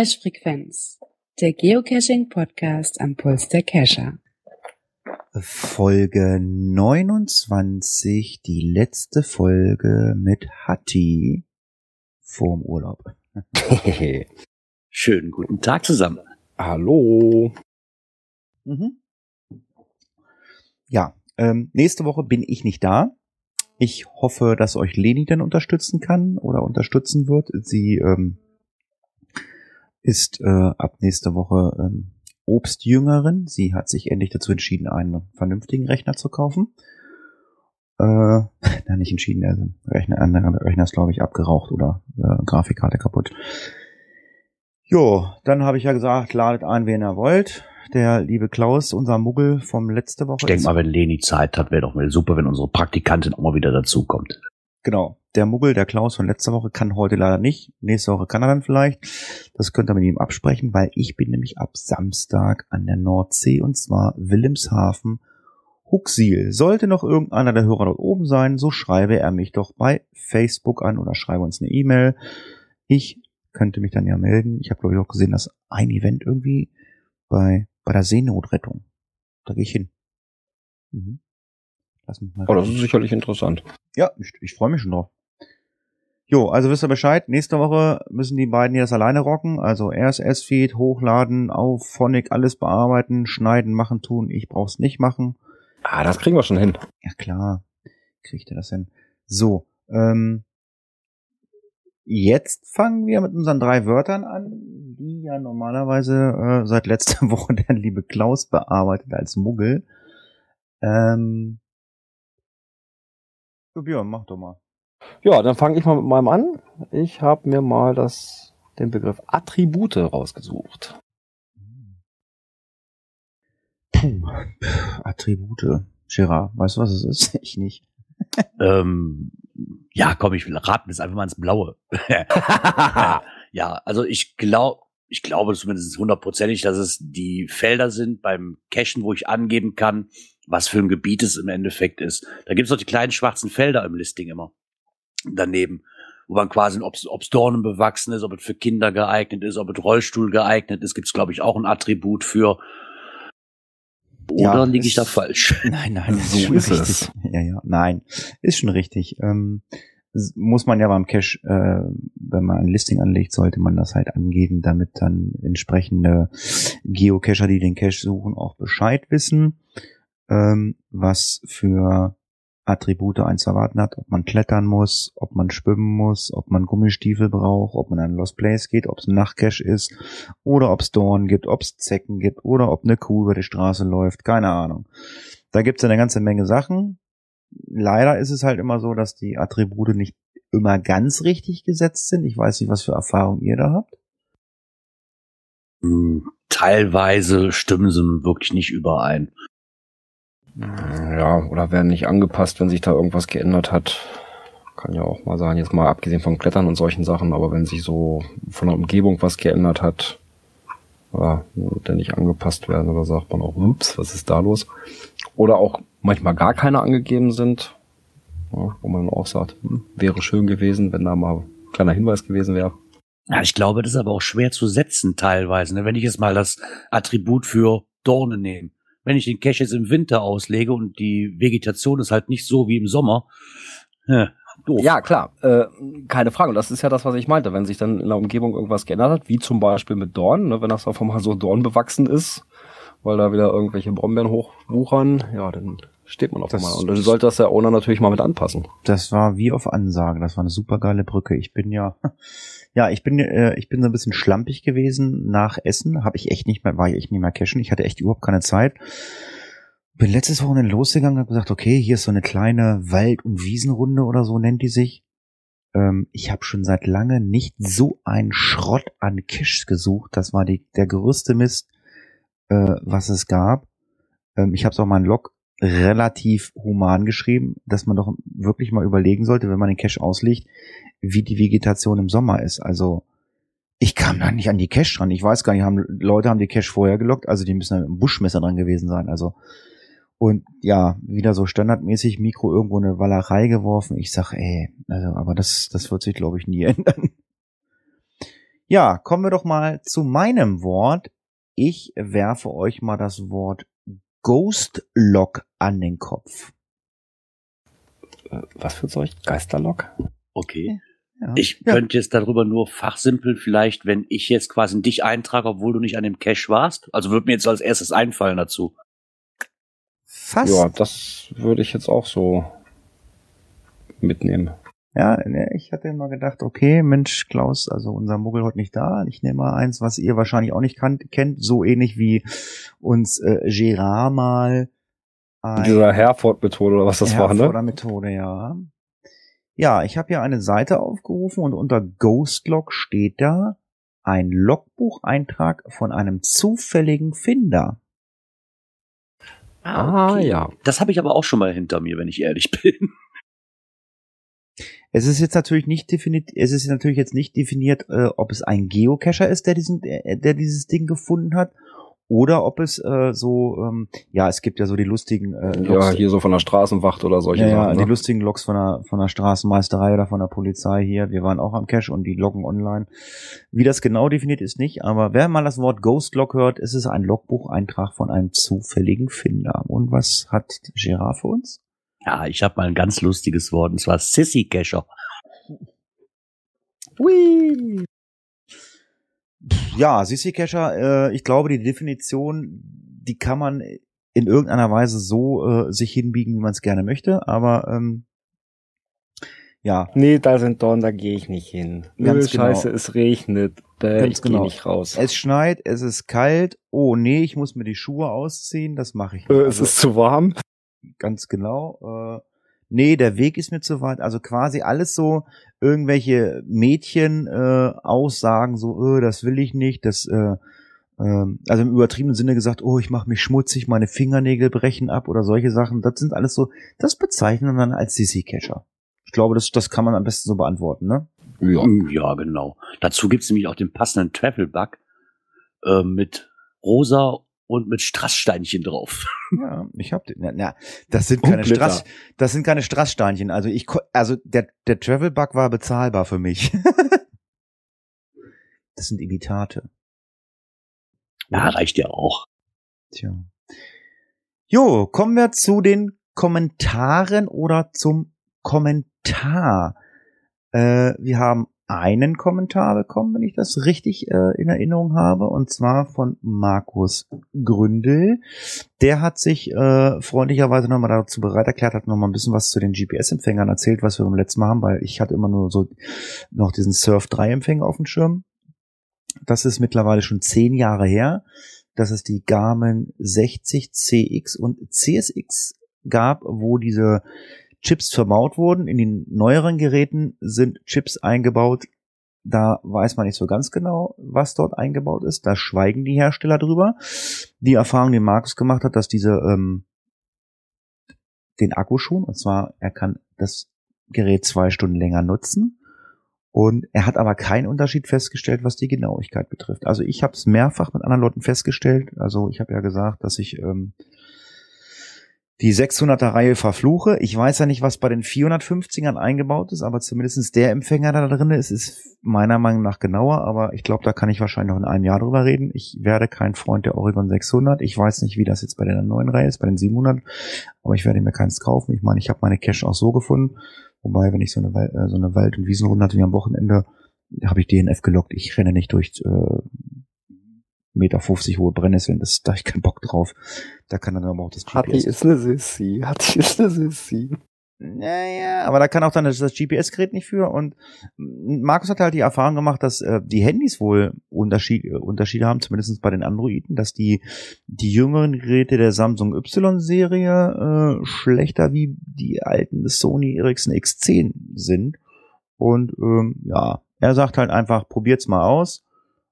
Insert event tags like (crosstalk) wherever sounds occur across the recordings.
Cache-Frequenz, der Geocaching-Podcast am Puls der Cacher. Folge 29, die letzte Folge mit Hatti vorm Urlaub. (laughs) Schönen guten Tag zusammen. Hallo. Mhm. Ja, ähm, nächste Woche bin ich nicht da. Ich hoffe, dass euch Leni dann unterstützen kann oder unterstützen wird. Sie ähm, ist äh, ab nächste Woche ähm, Obstjüngerin. Sie hat sich endlich dazu entschieden, einen vernünftigen Rechner zu kaufen. Äh, (laughs) na, nicht entschieden, also Rechner, andere Rechner ist, glaube ich, abgeraucht oder äh, Grafikkarte kaputt. Jo, dann habe ich ja gesagt, ladet ein, wen ihr wollt. Der liebe Klaus, unser Muggel vom letzte Woche. Ich denke mal, wenn Leni Zeit hat, wäre doch mal super, wenn unsere Praktikantin auch mal wieder dazukommt. Genau. Der Muggel, der Klaus von letzter Woche, kann heute leider nicht. Nächste Woche kann er dann vielleicht. Das könnt ihr mit ihm absprechen, weil ich bin nämlich ab Samstag an der Nordsee und zwar Wilhelmshaven, Huxil. Sollte noch irgendeiner der Hörer dort oben sein, so schreibe er mich doch bei Facebook an oder schreibe uns eine E-Mail. Ich könnte mich dann ja melden. Ich habe glaube ich auch gesehen, dass ein Event irgendwie bei, bei der Seenotrettung. Da gehe ich hin. Mhm. Lass mich mal. Oh, das ist sicherlich interessant. Ja, ich, ich freue mich schon drauf. Jo, also wisst ihr Bescheid. Nächste Woche müssen die beiden hier das alleine rocken. Also RSS-Feed hochladen, auf Phonic alles bearbeiten, schneiden, machen, tun. Ich brauch's nicht machen. Ah, das kriegen wir schon hin. Ja klar, kriegt ihr das hin. So, ähm, jetzt fangen wir mit unseren drei Wörtern an, die ja normalerweise äh, seit letzter (laughs) Woche der liebe Klaus bearbeitet als Muggel. Ähm, Björn, mach doch mal. Ja, dann fange ich mal mit meinem an. Ich habe mir mal das, den Begriff Attribute rausgesucht. Puh, Attribute. Gerard, weißt du, was es ist? (laughs) Ich nicht. ähm, ja, komm, ich raten es einfach mal ins Blaue. (laughs) ja, also ich glaube, ich glaube zumindest hundertprozentig, dass es die Felder sind beim Cachen, wo ich angeben kann, was für ein Gebiet es im Endeffekt ist. Da gibt es noch die kleinen schwarzen Felder im Listing immer daneben, wo man quasi, ob es Dornen bewachsen ist, ob es für Kinder geeignet ist, ob es Rollstuhl geeignet ist, gibt es, glaube ich, auch ein Attribut für. Oder ja, liege ich da falsch? (laughs) Nein, nein, so ist, ist es. Ja, ja, nein, ist schon richtig. Ähm, muss man ja beim Cache, äh, wenn man ein Listing anlegt, sollte man das halt angeben, damit dann entsprechende Geocacher, die den Cache suchen, auch Bescheid wissen, ähm, was für Attribute eins erwarten hat, ob man klettern muss, ob man schwimmen muss, ob man Gummistiefel braucht, ob man an Lost Place geht, ob es ein Nachtcache ist oder ob es Dorn gibt, ob es Zecken gibt oder ob eine Kuh über die Straße läuft, keine Ahnung. Da gibt es eine ganze Menge Sachen. Leider ist es halt immer so, dass die Attribute nicht immer ganz richtig gesetzt sind. Ich weiß nicht, was für Erfahrungen ihr da habt. Hm, teilweise stimmen sie wirklich nicht überein. Ja, oder werden nicht angepasst, wenn sich da irgendwas geändert hat. Kann ja auch mal sein, jetzt mal abgesehen von Klettern und solchen Sachen, aber wenn sich so von der Umgebung was geändert hat, ja, der nicht angepasst werden oder sagt man auch, ups, was ist da los? Oder auch manchmal gar keine angegeben sind, ja, wo man auch sagt, hm, wäre schön gewesen, wenn da mal ein kleiner Hinweis gewesen wäre. Ja, ich glaube, das ist aber auch schwer zu setzen teilweise. Ne? Wenn ich jetzt mal das Attribut für Dorne nehme, wenn ich den Cache jetzt im Winter auslege und die Vegetation ist halt nicht so wie im Sommer, ja, doof. Ja, klar, äh, keine Frage. Und das ist ja das, was ich meinte. Wenn sich dann in der Umgebung irgendwas geändert hat, wie zum Beispiel mit Dorn, ne, wenn das auf einmal so Dorn bewachsen ist, weil da wieder irgendwelche Brombeeren hochwuchern, ja, dann steht man auf einmal. Und dann sollte das der Owner natürlich mal mit anpassen. Das war wie auf Ansage. Das war eine super geile Brücke. Ich bin ja, (laughs) ja, ich bin, äh, ich bin so ein bisschen schlampig gewesen nach Essen. Habe ich echt nicht mehr, war ich echt nicht mehr cashen. Ich hatte echt überhaupt keine Zeit. Bin letztes Wochenende losgegangen, habe gesagt, okay, hier ist so eine kleine Wald- und Wiesenrunde oder so nennt die sich. Ähm, ich habe schon seit lange nicht so einen Schrott an Caches gesucht. Das war die, der größte Mist, äh, was es gab. Ähm, ich habe es auch mal in Log relativ human geschrieben, dass man doch wirklich mal überlegen sollte, wenn man den Cache auslegt, wie die Vegetation im Sommer ist. Also ich kam da nicht an die Cache dran. Ich weiß gar nicht, haben, Leute haben die Cache vorher gelockt, also die müssen im Buschmesser dran gewesen sein. Also und ja, wieder so standardmäßig Mikro irgendwo eine Wallerei geworfen. Ich sag, ey, also, aber das, das wird sich, glaube ich, nie (laughs) ändern. Ja, kommen wir doch mal zu meinem Wort. Ich werfe euch mal das Wort Ghost Lock an den Kopf. Was für Zeug? Geisterlock? Okay. Ja. Ich ja. könnte jetzt darüber nur fachsimpeln, vielleicht, wenn ich jetzt quasi dich eintrage, obwohl du nicht an dem Cache warst. Also würde mir jetzt als erstes einfallen dazu. fast. Ja, das würde ich jetzt auch so mitnehmen. Ja, ne, ich hatte mal gedacht, okay, Mensch, Klaus, also unser Muggel heute nicht da. Ich nehme mal eins, was ihr wahrscheinlich auch nicht kannt, kennt, so ähnlich wie uns äh, Gerard mal ein Dieser Herford-Methode oder was das war, ne? Herforder Methode, ja. Ja, ich habe hier eine Seite aufgerufen und unter Ghostlog steht da ein Logbucheintrag von einem zufälligen Finder. Ah, okay. ja. Das habe ich aber auch schon mal hinter mir, wenn ich ehrlich (laughs) bin. Es ist jetzt natürlich nicht definiert, es ist natürlich jetzt nicht definiert, äh, ob es ein Geocacher ist, der diesen, der, der dieses Ding gefunden hat, oder ob es äh, so, ähm, ja, es gibt ja so die lustigen äh, Ja, Logs, hier so von der Straßenwacht oder solche ja, ja, Sachen. die Ne? lustigen Logs von der von der Straßenmeisterei oder von der Polizei hier. Wir waren auch am Cache und die loggen online. Wie das genau definiert ist nicht, aber wer mal das Wort Ghost Log hört, ist es ein Logbucheintrag von einem zufälligen Finder. Und was hat Gerard für uns? Ja, ich habe mal ein ganz lustiges Wort, und zwar Sissy Cacher. Hui. Ja, Sissy Cacher, äh, ich glaube, die Definition, die kann man in irgendeiner Weise so äh, sich hinbiegen, wie man es gerne möchte, aber ähm, ja, Nee, da sind Dorn, da gehe ich nicht hin. Ganz Nö, Scheiße, genau. es regnet. Bäh, Ganz ich gehe genau. nicht raus. es schneit, es ist kalt, oh nee, ich muss mir die Schuhe ausziehen, das mache ich äh, nicht. es Also, ist zu warm. Ganz genau. Äh, nee, der Weg ist mir zu weit. Also quasi alles so irgendwelche Mädchen äh, Aussagen, so, äh, das will ich nicht, das, äh, ähm, also im übertriebenen Sinne gesagt, oh, ich mache mich schmutzig, meine Fingernägel brechen ab oder solche Sachen. Das sind alles so, das bezeichnen wir dann als Sissy-Catcher. Ich glaube, das, das kann man am besten so beantworten, ne? Ja. Ja, genau. Dazu gibt's nämlich auch den passenden Travel-Bug äh, mit rosa und mit Strasssteinchen drauf. Ja, ich habe na, na, das sind keine Glitter. Strass, das sind keine Strasssteinchen. Also ich, also der der Travel Bug war bezahlbar für mich. (laughs) das sind Imitate. Ja, reicht ja auch. Tja. Jo, kommen wir zu den Kommentaren oder zum Kommentar. Äh, wir haben einen Kommentar bekommen, wenn ich das richtig äh, in Erinnerung habe, und zwar von Markus Gründel. Der hat sich äh, freundlicherweise nochmal dazu bereit erklärt, hat nochmal ein bisschen was zu den GPS-Empfängern erzählt, was wir beim letzten Mal haben, weil ich hatte immer nur so noch diesen Surf-3-Empfänger auf dem Schirm. Das ist mittlerweile schon zehn Jahre her, dass es die Garmin 60 CX und CSX gab, wo diese Chips verbaut wurden. In den neueren Geräten sind Chips eingebaut. Da weiß man nicht so ganz genau, was dort eingebaut ist. Da schweigen die Hersteller drüber. Die Erfahrung, die Markus gemacht hat, dass diese ähm, den Akku schon, und zwar er kann das Gerät zwei Stunden länger nutzen. Und er hat aber keinen Unterschied festgestellt, was die Genauigkeit betrifft. Also ich habe es mehrfach mit anderen Leuten festgestellt. Also ich habe ja gesagt, dass ich ähm, die 600er Reihe verfluche. Ich weiß ja nicht, was bei den 450ern eingebaut ist, aber zumindestens der Empfänger da drin ist, ist meiner Meinung nach genauer. Aber ich glaube, da kann ich wahrscheinlich noch in einem Jahr drüber reden. Ich werde kein Freund der Oregon 600. Ich weiß nicht, wie das jetzt bei der neuen Reihe ist, bei den 700. Aber ich werde mir keins kaufen. Ich meine, ich habe meine Cache auch so gefunden. Wobei, wenn ich so eine, äh, so eine Wald- und Wiesenrunde hatte wie am Wochenende, habe ich DNF gelockt. Ich renne nicht durch äh, Meter 50 hohe Brennnesseln. Das, da hab ich keinen Bock drauf. Da kann dann aber auch das Hatti GPS. ist eine Sissi. Hatti (laughs) ist eine Sissi. Naja, aber da kann auch dann das, das GPS-Gerät nicht für. Und Markus hat halt die Erfahrung gemacht, dass äh, die Handys wohl Unterschied, äh, Unterschiede haben, zumindest bei den Androiden, dass die, die jüngeren Geräte der Samsung Y-Serie äh, schlechter wie die alten Sony Ericsson X10 sind. Und ähm, ja, er sagt halt einfach, probiert's mal aus.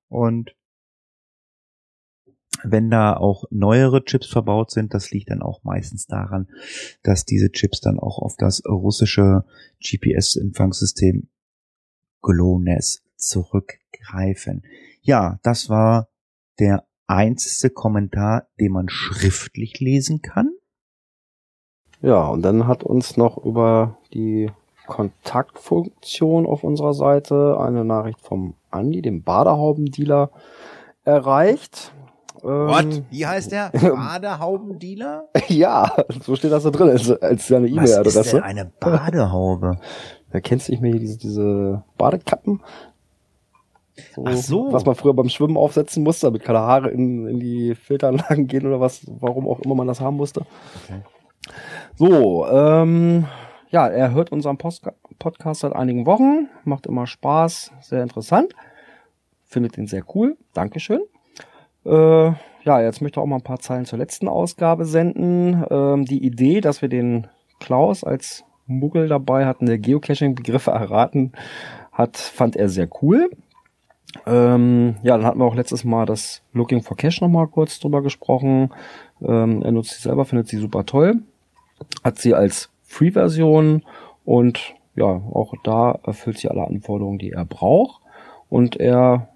Und wenn da auch neuere Chips verbaut sind, das liegt dann auch meistens daran, dass diese Chips dann auch auf das russische GPS-Empfangssystem GLONASS zurückgreifen. Ja, das war der einzige Kommentar, den man schriftlich lesen kann. Ja, und dann hat uns noch über die Kontaktfunktion auf unserer Seite eine Nachricht vom Andi, dem Badehaubendealer, erreicht. What? Ähm, Wie heißt der? (laughs) Badehaubendealer? ja, so steht das da drin, als, als seine Was ist E-Mail-Adresse. denn eine Badehaube? (laughs) Da kennst du nicht mehr diese, diese Badekappen? So, Ach so. Was man früher beim Schwimmen aufsetzen musste, damit keine Haare in, in die Filteranlagen gehen oder was, warum auch immer man das haben musste. Okay. So, ähm, ja, er hört unseren Post Podcast seit einigen Wochen, macht immer Spaß, sehr interessant, findet ihn sehr cool, Dankeschön. Äh, ja, jetzt möchte er auch mal ein paar Zeilen zur letzten Ausgabe senden. Ähm, die Idee, dass wir den Klaus als Muggel dabei hatten, der Geocaching-Begriffe erraten hat, fand er sehr cool. Ähm, ja, dann hatten wir auch letztes Mal das Looking for Cache nochmal kurz drüber gesprochen. Ähm, er nutzt sie selber, findet sie super toll. Hat sie als Free-Version und ja, auch da erfüllt sie alle Anforderungen, die er braucht. Und er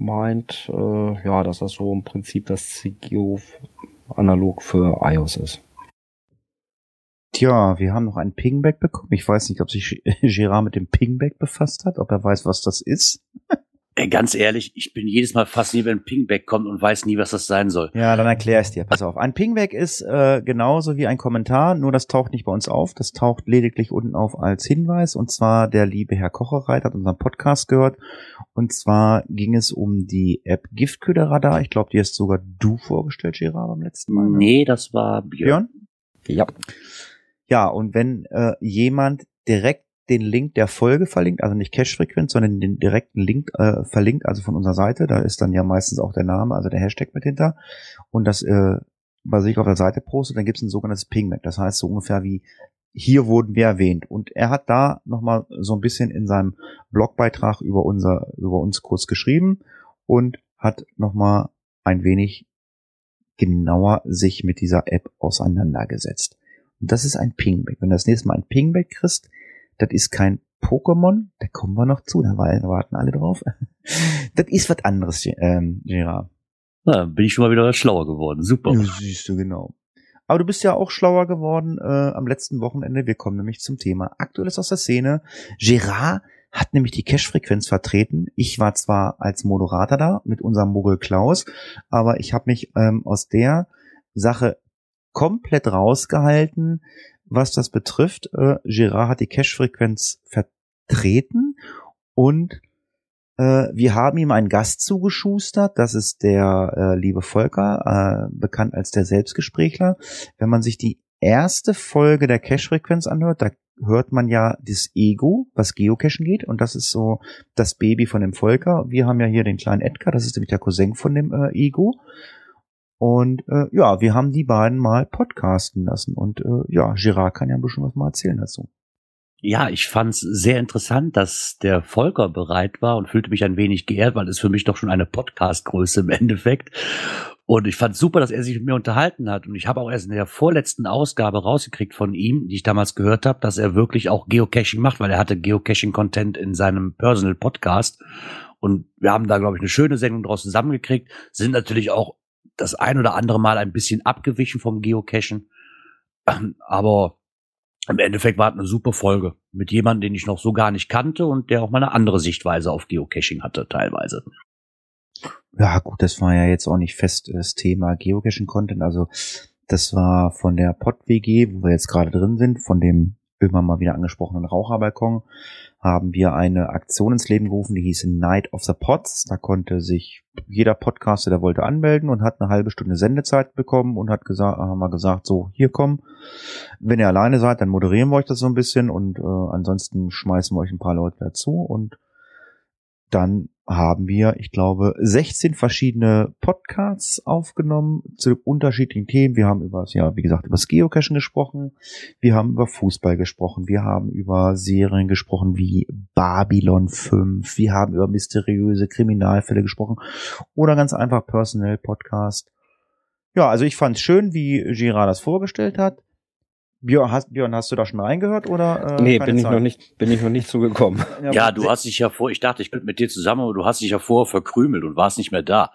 meint, äh, ja, dass das so im Prinzip das CGO analog für iOS ist. Tja, wir haben noch ein Pingback bekommen. Ich weiß nicht, ob sich Gerard (laughs) mit dem Pingback befasst hat, ob er weiß, was das ist. Ey, ganz ehrlich, ich bin jedes Mal fasziniert, wenn ein Pingback kommt und weiß nie, was das sein soll. Ja, dann erkläre ich dir. Pass auf. Ein Pingback ist äh, genauso wie ein Kommentar, nur das taucht nicht bei uns auf. Das taucht lediglich unten auf als Hinweis. Und zwar der liebe Herr Kocherreit hat unseren Podcast gehört. Und zwar ging es um die App Giftköderradar. Ich glaube, die hast sogar du vorgestellt, Gerard, beim letzten Mal. ne? Nee, das war Björn. Björn? Ja. Ja, und wenn äh, jemand direkt den Link der Folge verlinkt, also nicht Cache-Frequenz, sondern den direkten Link äh, verlinkt, also von unserer Seite, da ist dann ja meistens auch der Name, also der Hashtag mit hinter, und das äh, bei sich auf der Seite postet, dann gibt es ein sogenanntes Pingback. Das heißt so ungefähr wie hier wurden wir erwähnt. Und er hat da nochmal so ein bisschen in seinem Blogbeitrag über unser, über uns kurz geschrieben und hat nochmal ein wenig genauer sich mit dieser App auseinandergesetzt. Und das ist ein Pingback. Wenn du das nächste Mal ein Pingback kriegst, das ist kein Pokémon, da kommen wir noch zu, da warten alle drauf. (laughs) Das ist was anderes, ähm, Gerard. Ja, bin ich schon mal wieder schlauer geworden. Super. Ja, siehst du, genau. Aber du bist ja auch schlauer geworden äh, am letzten Wochenende. Wir kommen nämlich zum Thema Aktuelles aus der Szene. Gerard hat nämlich die Cache-Frequenz vertreten. Ich war zwar als Moderator da mit unserem Muggel Klaus, aber ich habe mich ähm, aus der Sache komplett rausgehalten, was das betrifft. Äh, Gerard hat die Cache-Frequenz vertreten und äh, wir haben ihm einen Gast zugeschustert. Das ist der äh, liebe Volker, äh, bekannt als der Selbstgesprächler. Wenn man sich die erste Folge der Cache-Frequenz anhört, da hört man ja das Ego, was Geocachen geht. Und das ist so das Baby von dem Volker. Wir haben ja hier den kleinen Edgar, das ist nämlich der Cousin von dem äh, Ego. Und äh, ja, wir haben die beiden mal podcasten lassen. Und äh, ja, Gerard kann ja ein bisschen was mal erzählen dazu. Ja, ich fand's sehr interessant, dass der Volker bereit war und fühlte mich ein wenig geehrt, weil es für mich doch schon eine Podcast-Größe im Endeffekt. Und ich fand super, dass er sich mit mir unterhalten hat. Und ich habe auch erst in der vorletzten Ausgabe rausgekriegt von ihm, die ich damals gehört habe, dass er wirklich auch Geocaching macht, weil er hatte Geocaching-Content in seinem Personal Podcast. Und wir haben da, glaube ich, eine schöne Sendung draus zusammengekriegt. Sind natürlich auch das ein oder andere Mal ein bisschen abgewichen vom Geocachen. Aber im Endeffekt war es eine super Folge mit jemandem, den ich noch so gar nicht kannte und der auch mal eine andere Sichtweise auf Geocaching hatte, teilweise. Ja, gut, das war ja jetzt auch nicht fest das Thema Geocaching-Content. Also das war von der Pod-WG, wo wir jetzt gerade drin sind, von dem immer mal wieder angesprochenen Raucherbalkon, haben wir eine Aktion ins Leben gerufen, die hieß Night of the Pods. Da konnte sich jeder Podcaster, der wollte, anmelden und hat eine halbe Stunde Sendezeit bekommen und hat gesagt, haben wir gesagt, so, hier kommen. Wenn ihr alleine seid, dann moderieren wir euch das so ein bisschen und äh, ansonsten schmeißen wir euch ein paar Leute dazu und dann haben wir, ich glaube, 16 verschiedene Podcasts aufgenommen zu unterschiedlichen Themen. Wir haben über, ja, wie gesagt, über das Geocachen gesprochen. Wir haben über Fußball gesprochen. Wir haben über Serien gesprochen wie Babylon 5. Wir haben über mysteriöse Kriminalfälle gesprochen oder ganz einfach Personal Podcast. Ja, also ich fand es schön, wie Girard das vorgestellt hat. Björn, hast, Björn, hast du da schon reingehört oder? Äh, nee, bin ich Zeit? noch nicht, bin ich noch nicht zugekommen. (laughs) Ja, ja du hast dich ja vor, ich dachte, ich bin mit dir zusammen, aber du hast dich ja vorher verkrümelt und warst nicht mehr da.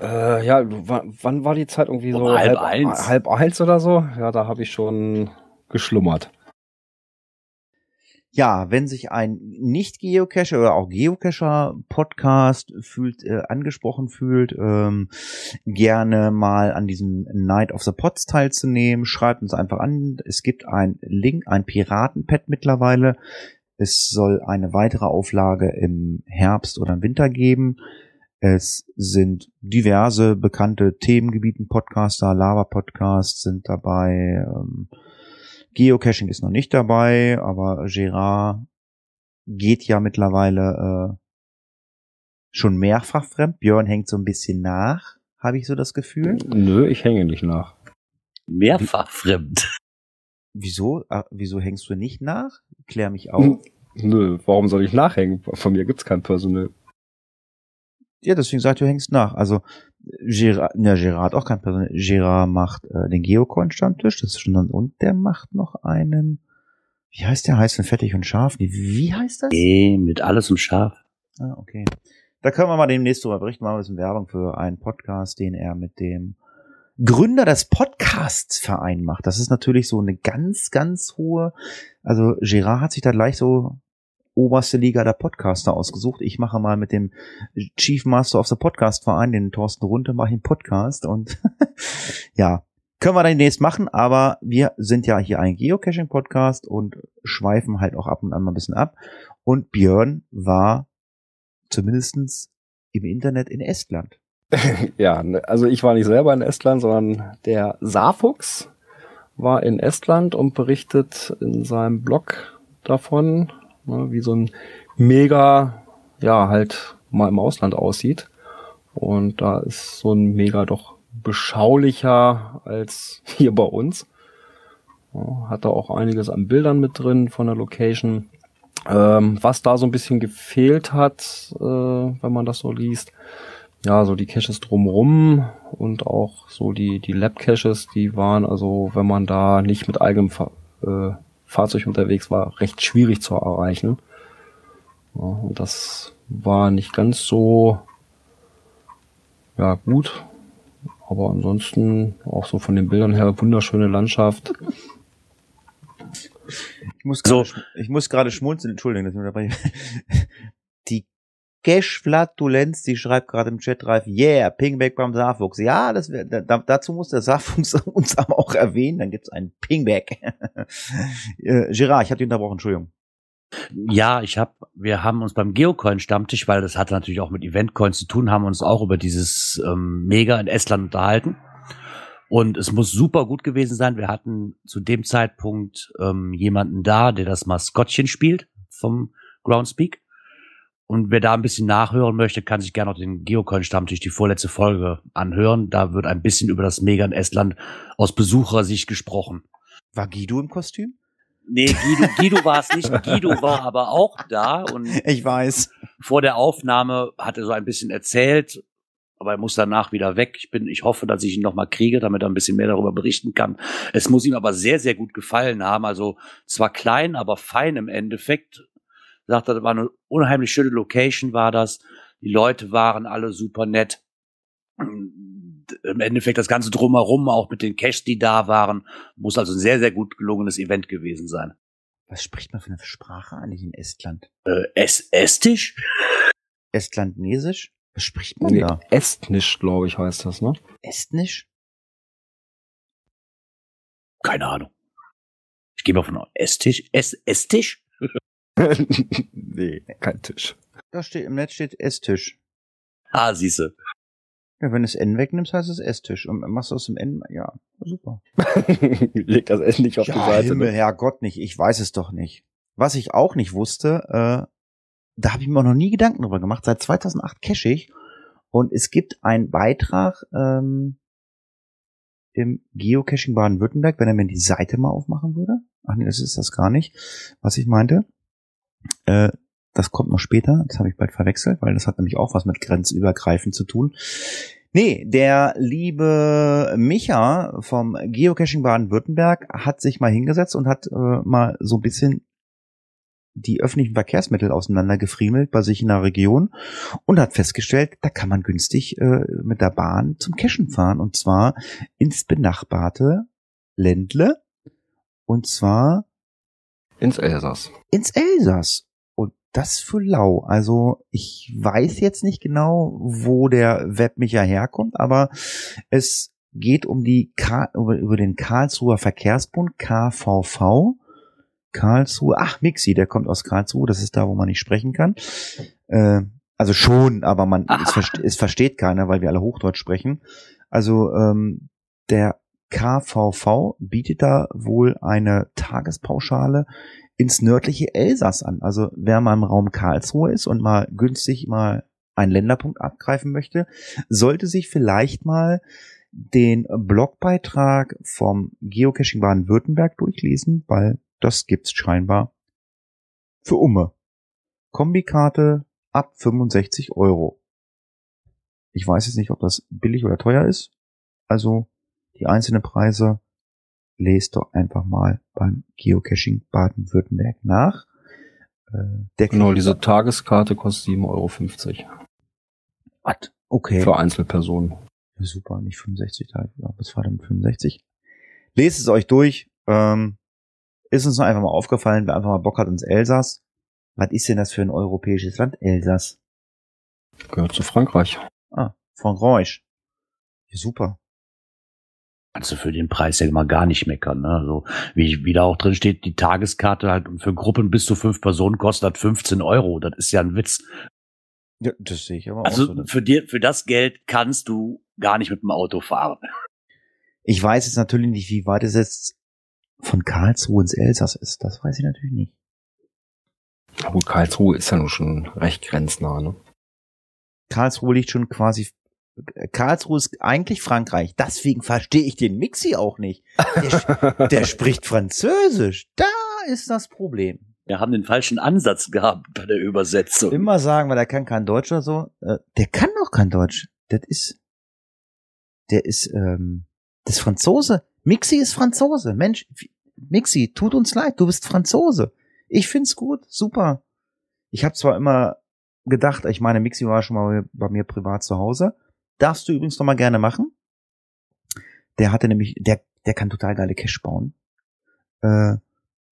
Äh, ja, wann war die Zeit irgendwie um so? Halb, halb eins. Halb eins oder so? Ja, da habe ich schon geschlummert. Ja, wenn sich ein Nicht-Geocacher oder auch Geocacher-Podcast fühlt, äh, angesprochen fühlt, ähm, gerne mal an diesem Night of the Pots teilzunehmen, schreibt uns einfach an. Es gibt ein Link, ein Piratenpad mittlerweile. Es soll eine weitere Auflage im Herbst oder im Winter geben. Es sind diverse bekannte Themengebieten, Podcaster, Lava-Podcasts sind dabei. Ähm, Geocaching ist noch nicht dabei, aber Gerard geht ja mittlerweile äh, schon mehrfach fremd. Björn hängt so ein bisschen nach, habe ich so das Gefühl. Nö, ich hänge nicht nach. Mehrfach fremd. Wieso? Ah, wieso hängst du nicht nach? Klär mich auf. Nö, warum soll ich nachhängen? Von mir gibt's kein Personal. Ja, deswegen sagt du hängst nach. Also Gerard, ja, Gerard auch kein Personal. Gerard macht äh, den Geocoin-Stammtisch, das ist schon dann, und der macht noch einen, wie heißt der? Heißt denn fettig und scharf? Wie, wie heißt das? Nee, mit alles und scharf. Ah, okay. Da können wir mal demnächst drüber berichten, machen wir ein bisschen Werbung für einen Podcast, den er mit dem Gründer des Podcasts Verein macht. Das ist natürlich so eine ganz, ganz hohe, also Gerard hat sich da gleich so oberste Liga der Podcaster ausgesucht. Ich mache mal mit dem Chief Master of the Podcast Verein, den Thorsten Runte, mache ich einen Podcast und (laughs) ja, können wir dann demnächst machen, aber wir sind ja hier ein Geocaching-Podcast und schweifen halt auch ab und an mal ein bisschen ab. Und Björn war zumindestens im Internet in Estland. (laughs) ja, ne, also ich war nicht selber in Estland, sondern der Saarfuchs war in Estland und berichtet in seinem Blog davon, ne, wie so ein Mega, ja, halt mal im Ausland aussieht. Und da ist so ein Mega doch beschaulicher als (laughs) hier bei uns. Hat da auch einiges an Bildern mit drin von der Location. Ähm, was da so ein bisschen gefehlt hat, äh, wenn man das so liest, ja, so die Caches drumrum und auch so die, die Lab-Caches, die waren also, wenn man da nicht mit eigenem Fa äh, Fahrzeug unterwegs war, recht schwierig zu erreichen. Ja, und das war nicht ganz so ja, gut. Aber ansonsten auch so von den Bildern her wunderschöne Landschaft. Ich muss gerade, so. ich muss gerade schmunzeln, Entschuldigung, dass ich dabei. Die Cash-Flatulenz, die schreibt gerade im Chat reif, yeah, Pingback beim Saarfuchs. Ja, das da, dazu muss der Saarfuchs (laughs) uns aber auch erwähnen, dann gibt's einen Pingback. (laughs) äh, Gerard, ich hatte unterbrochen, Entschuldigung. Ja, ich habe, wir haben uns beim Geocoin-Stammtisch, weil das hatte natürlich auch mit Eventcoins zu tun, haben uns auch über dieses ähm, Mega in Estland unterhalten. Und es muss super gut gewesen sein. Wir hatten zu dem Zeitpunkt ähm, jemanden da, der das Maskottchen spielt vom Groundspeak. Und wer da ein bisschen nachhören möchte, kann sich gerne noch den Geocoin-Stammtisch, die vorletzte Folge, anhören. Da wird ein bisschen über das Mega in Estland aus Besuchersicht gesprochen. War Guido im Kostüm? Nee, Guido, Guido war es nicht. Guido war aber auch da. Und (laughs) ich weiß. Vor der Aufnahme hat er so ein bisschen erzählt, aber er muss danach wieder weg. Ich bin, ich hoffe, dass ich ihn noch mal kriege, damit er ein bisschen mehr darüber berichten kann. Es muss ihm aber sehr, sehr gut gefallen haben. Also zwar klein, aber fein im Endeffekt sagt er, das war eine unheimlich schöne Location, war das. Die Leute waren alle super nett. Im Endeffekt das Ganze drumherum, auch mit den Cash, die da waren, muss also ein sehr, sehr gut gelungenes Event gewesen sein. Was spricht man für eine Sprache eigentlich in Estland? Äh, es Estisch? Estlandnesisch? Was spricht man Nee, da? Estnisch, glaube ich, heißt das, ne? Estnisch? Keine Ahnung. Ich gehe mal von. Estisch? Es Estisch? (laughs) nee, kein Tisch. Da steht, im Netz steht Esstisch. Ah, siehste. Ja, wenn du das N wegnimmst, heißt es Esstisch. Und machst du aus dem N, ja, super. (laughs) Leg das N nicht auf ja, die Seite. Himmel, Ne? Herrgott nicht. Ich weiß es doch nicht. Was ich auch nicht wusste, äh, da habe ich mir auch noch nie Gedanken drüber gemacht. Seit 2008 cache ich. Und es gibt einen Beitrag ähm, im Geocaching Baden-Württemberg, wenn er mir die Seite mal aufmachen würde. Ach nee, das ist das gar nicht, was ich meinte. Äh, das kommt noch später. Das habe ich bald verwechselt, weil das hat nämlich auch was mit grenzübergreifend zu tun. Nee, der liebe Micha vom Geocaching Baden-Württemberg hat sich mal hingesetzt und hat äh, mal so ein bisschen die öffentlichen Verkehrsmittel auseinandergefriemelt bei sich in der Region und hat festgestellt, da kann man günstig äh, mit der Bahn zum Cachen fahren und zwar ins benachbarte Ländle und zwar Ins Elsass. Ins Elsass. Das für lau. Also ich weiß jetzt nicht genau, wo der Webmicher herkommt, aber es geht um die K über, über den Karlsruher Verkehrsbund KVV. Karlsruhe, ach Mixi, der kommt aus Karlsruhe, das ist da, wo man nicht sprechen kann. Äh, also schon, aber man es, versteht, es versteht keiner, weil wir alle Hochdeutsch sprechen. Also ähm, der KVV bietet da wohl eine Tagespauschale ins nördliche Elsass an. Also wer mal im Raum Karlsruhe ist und mal günstig mal einen Länderpunkt abgreifen möchte, sollte sich vielleicht mal den Blogbeitrag vom Geocaching Baden-Württemberg durchlesen, weil das gibt's scheinbar für Umme. Kombikarte ab 65 Euro. Ich weiß jetzt nicht, ob das billig oder teuer ist. Also die einzelnen Preise lest doch einfach mal beim Geocaching Baden-Württemberg nach. Äh, genau, diese Tageskarte kostet 7,50 Euro. Was? Okay. Für Einzelpersonen. Ja, super, nicht 65 Tage. Ja, was war denn mit 65? Lest es euch durch. Ähm, ist uns noch einfach mal aufgefallen, wer einfach mal Bock hat ins Elsass. Was ist denn das für ein europäisches Land, Elsass? Gehört zu Frankreich. Ah, Frankreich. Ja, super. Kannst du für den Preis ja immer gar nicht meckern. Ne? Also wie, wie da auch drin steht, die Tageskarte halt für Gruppen bis zu fünf Personen kostet 15 Euro. Das ist ja ein Witz. Ja, das sehe ich aber also auch so. Also für dir, für das Geld kannst du gar nicht mit dem Auto fahren. Ich weiß jetzt natürlich nicht, wie weit es jetzt von Karlsruhe ins Elsass ist. Das weiß ich natürlich nicht. Aber Karlsruhe ist ja nun schon recht grenznah, ne? Karlsruhe liegt schon quasi Karlsruhe ist eigentlich Frankreich. Deswegen verstehe ich den Mixi auch nicht. Der, der, spricht Französisch. Da ist das Problem. Wir haben den falschen Ansatz gehabt bei der Übersetzung. Immer sagen, weil er kann kein Deutsch oder so. Äh, der kann doch kein Deutsch. Das ist, der ist, ähm, das ist Franzose. Mixi ist Franzose. Mensch, Mixi, tut uns leid, du bist Franzose. Ich find's gut, super. Ich habe zwar immer gedacht, ich meine, Mixi war schon mal bei mir privat zu Hause. Darfst du übrigens noch mal gerne machen. Der hatte nämlich, der, der kann total geile Cash bauen. Äh,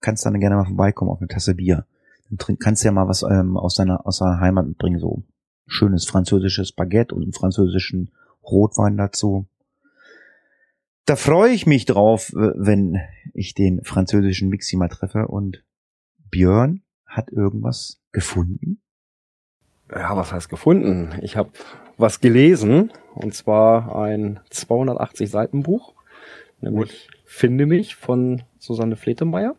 kannst dann gerne mal vorbeikommen auf eine Tasse Bier. Dann trink, kannst du ja mal was ähm, aus deiner aus deiner Heimat mitbringen, so schönes französisches Baguette und einen französischen Rotwein dazu. Da freue ich mich drauf, wenn ich den französischen Mixi mal treffe und Björn hat irgendwas gefunden. Ja, was heißt gefunden? Ich habe was gelesen, und zwar ein 280 Seiten Buch, nämlich Gut. Finde mich von Susanne Fletemeyer.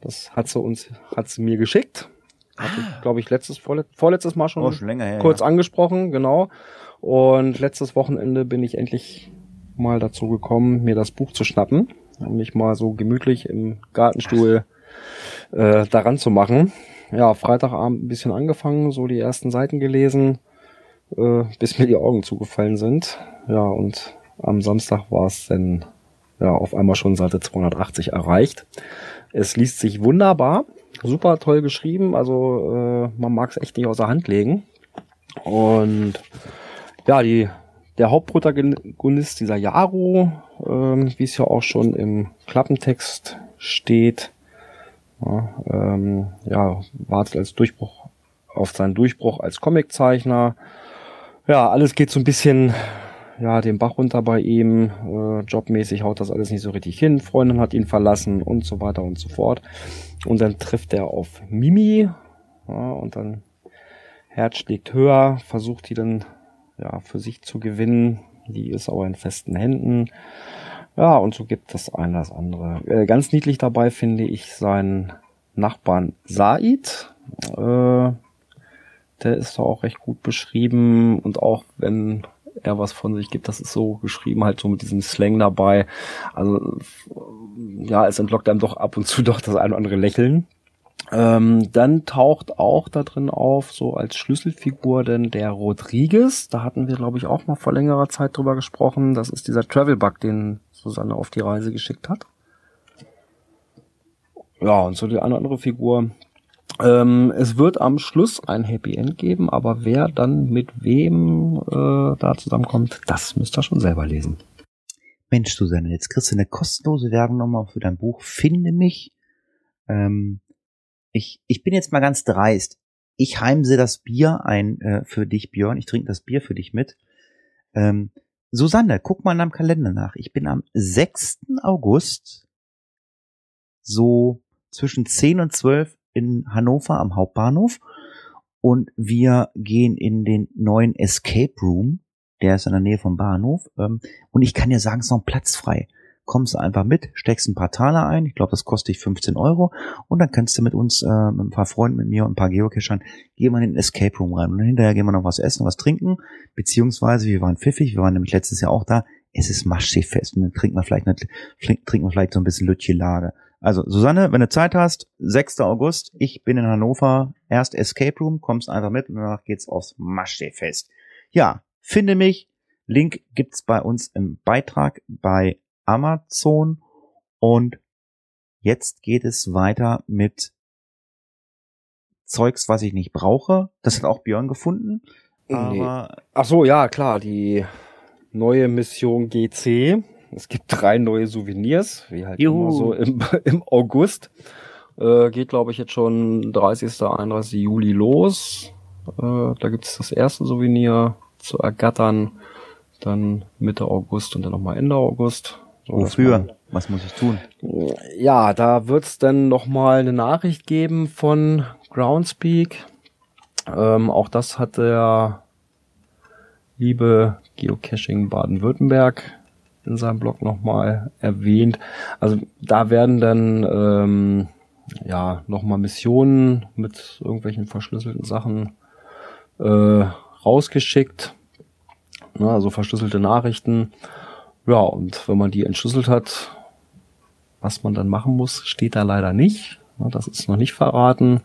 Das hat sie uns, hat sie mir geschickt. Hatte ah. glaube ich, letztes, vorletztes Mal schon, oh, schon her, kurz ja. angesprochen, genau. Und letztes Wochenende bin ich endlich mal dazu gekommen, mir das Buch zu schnappen und mich mal so gemütlich im Gartenstuhl äh, daran zu machen. Ja, Freitagabend ein bisschen angefangen, so die ersten Seiten gelesen äh, bis mir die Augen zugefallen sind. Ja, und am Samstag war es dann ja, auf einmal schon Seite 280 erreicht. Es liest sich wunderbar, super toll geschrieben, also äh, man mag es echt nicht außer Hand legen. Und ja, die, der Hauptprotagonist dieser Jaro, ähm, wie es ja auch schon im Klappentext steht, ja, ähm, ja, wartet als Durchbruch auf seinen Durchbruch als Comiczeichner, ja, alles geht so ein bisschen ja, den Bach runter bei ihm. Äh, jobmäßig haut das alles nicht so richtig hin. Freundin hat ihn verlassen und so weiter und so fort. Und dann trifft er auf Mimi. Ja, und dann Herz schlägt höher, versucht die dann ja, für sich zu gewinnen. Die ist aber in festen Händen. Ja, und so gibt das eine das andere. Äh, ganz niedlich dabei finde ich seinen Nachbarn Said. Äh, der ist da auch recht gut beschrieben und auch wenn er was von sich gibt, das ist so geschrieben, halt so mit diesem Slang dabei. Also ja, es entlockt einem doch ab und zu (laughs) doch das ein oder andere Lächeln. Ähm, dann taucht auch da drin auf, so als Schlüsselfigur, denn der Rodriguez, da hatten wir, glaube ich, auch mal vor längerer Zeit drüber gesprochen. Das ist dieser Travel-Bug, den Susanne auf die Reise geschickt hat. Ja, und so die eine andere Figur, ähm, es wird am Schluss ein Happy End geben, aber wer dann mit wem äh, da zusammenkommt, das müsst ihr schon selber lesen. Mensch, Susanne, jetzt kriegst du eine kostenlose Werbung nochmal für dein Buch Finde mich. Ähm, ich, ich bin jetzt mal ganz dreist. Ich heimse das Bier ein äh, für dich, Björn. Ich trinke das Bier für dich mit. Ähm, Susanne, guck mal in deinem Kalender nach. Ich bin am 6. August so zwischen 10 und 12 in Hannover am Hauptbahnhof und wir gehen in den neuen Escape Room. Der ist in der Nähe vom Bahnhof. Ähm, und ich kann dir sagen, es ist noch ein Platz frei kommst einfach mit, steckst ein paar Taler ein, ich glaube, das kostet dich 15 Euro und dann kannst du mit uns, äh, mit ein paar Freunden, mit mir und ein paar Geocachern, gehen wir in den Escape Room rein und hinterher gehen wir noch was essen, was trinken, beziehungsweise wir waren pfiffig, wir waren nämlich letztes Jahr auch da, es ist Maschseefest und dann trinken wir vielleicht, nicht, trinken wir vielleicht so ein bisschen Lütchelage. Also Susanne, wenn du Zeit hast, 6. August, ich bin in Hannover, erst Escape Room, kommst einfach mit und danach geht's aufs Maschseefest. Ja, finde mich, Link gibt's bei uns im Beitrag bei Amazon und jetzt geht es weiter mit Zeugs, was ich nicht brauche. Das hat auch Björn gefunden. Aber nee. Ach so, ja, klar, die neue Mission GC. Es gibt drei neue Souvenirs, wie halt Juhu. immer so im, (laughs) im August. Äh, geht, glaube ich, jetzt schon 30. 31. Juli los. Äh, da gibt es das erste Souvenir zu ergattern. Dann Mitte August und dann nochmal Ende August. So, Wofür? Was muss ich tun? Ja, da wird's dann nochmal eine Nachricht geben von Groundspeak. Ähm, auch das hat der liebe Geocaching Baden-Württemberg in seinem Blog nochmal erwähnt. Also da werden dann ähm, ja nochmal Missionen mit irgendwelchen verschlüsselten Sachen äh, rausgeschickt. Ne, also verschlüsselte Nachrichten. Ja, und wenn man die entschlüsselt hat, was man dann machen muss, steht da leider nicht. Das ist noch nicht verraten.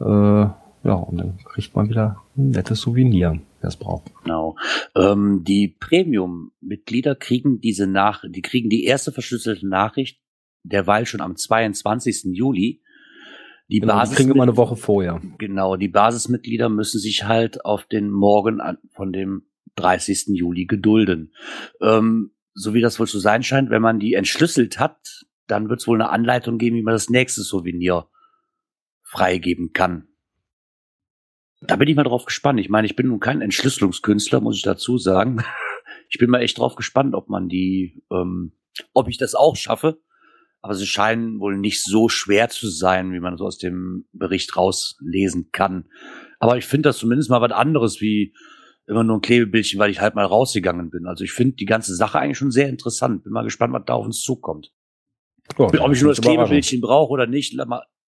Äh, ja, und dann kriegt man wieder ein nettes Souvenir, wer es braucht. Genau. Ähm, die Premium-Mitglieder kriegen diese nach, die kriegen die erste verschlüsselte Nachricht derweil schon am 22. Juli. Die genau, Basis kriegen immer eine Woche vorher. Genau, die Basismitglieder müssen sich halt auf den Morgen von dem 30. Juli gedulden. Ähm, so wie das wohl zu sein scheint, wenn man die entschlüsselt hat, dann wird es wohl eine Anleitung geben, wie man das nächste Souvenir freigeben kann. Da bin ich mal drauf gespannt. Ich meine, ich bin nun kein Entschlüsselungskünstler, muss ich dazu sagen. Ich bin mal echt drauf gespannt, ob man die, ähm, ob ich das auch schaffe. Aber sie scheinen wohl nicht so schwer zu sein, wie man so aus dem Bericht rauslesen kann. Aber ich finde das zumindest mal was anderes wie immer nur ein Klebebildchen, weil ich halt mal rausgegangen bin. Also ich finde die ganze Sache eigentlich schon sehr interessant. Bin mal gespannt, was da auf uns zukommt. Oh, Ob ich nur das Klebebildchen brauche oder nicht,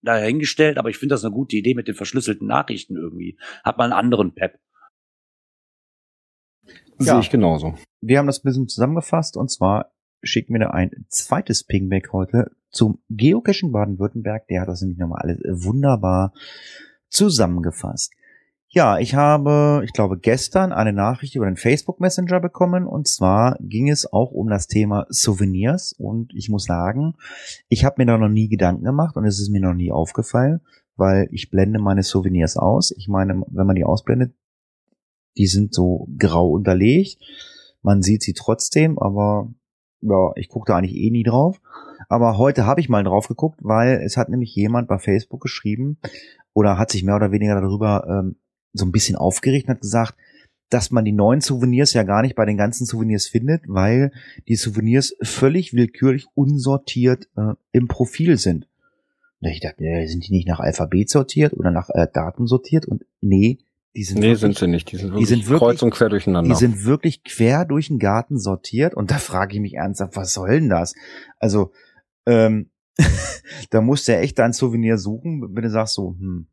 dahingestellt, aber ich finde das eine gute Idee mit den verschlüsselten Nachrichten irgendwie. Hat mal einen anderen Pep. Ja. Sehe ich genauso. Wir haben das ein bisschen zusammengefasst und zwar schicken wir da ein zweites Pingback heute zum Geocaching Baden-Württemberg. Der hat das nämlich nochmal alles wunderbar zusammengefasst. Ja, ich habe, ich glaube, gestern eine Nachricht über den Facebook Messenger bekommen und zwar ging es auch um das Thema Souvenirs und ich muss sagen, ich habe mir da noch nie Gedanken gemacht und es ist mir noch nie aufgefallen, weil ich blende meine Souvenirs aus. Ich meine, wenn man die ausblendet, die sind so grau unterlegt. Man sieht sie trotzdem, aber ja, ich gucke da eigentlich eh nie drauf. Aber heute habe ich mal drauf geguckt, weil es hat nämlich jemand bei Facebook geschrieben oder hat sich mehr oder weniger darüber ähm, so ein bisschen aufgeregt und hat gesagt, dass man die neuen Souvenirs ja gar nicht bei den ganzen Souvenirs findet, weil die Souvenirs völlig willkürlich unsortiert äh, im Profil sind. Und ich dachte, äh, sind die nicht nach Alphabet sortiert oder nach äh, Daten sortiert? Und nee, die sind, nee, wirklich, sind sie nicht. Die sind wirklich, die sind wirklich kreuz und quer durcheinander. Die sind wirklich quer durch den Garten sortiert. Und da frage ich mich ernsthaft, was soll denn das? Also, ähm, (laughs) da musst du ja echt dein Souvenir suchen, wenn du sagst so, hm,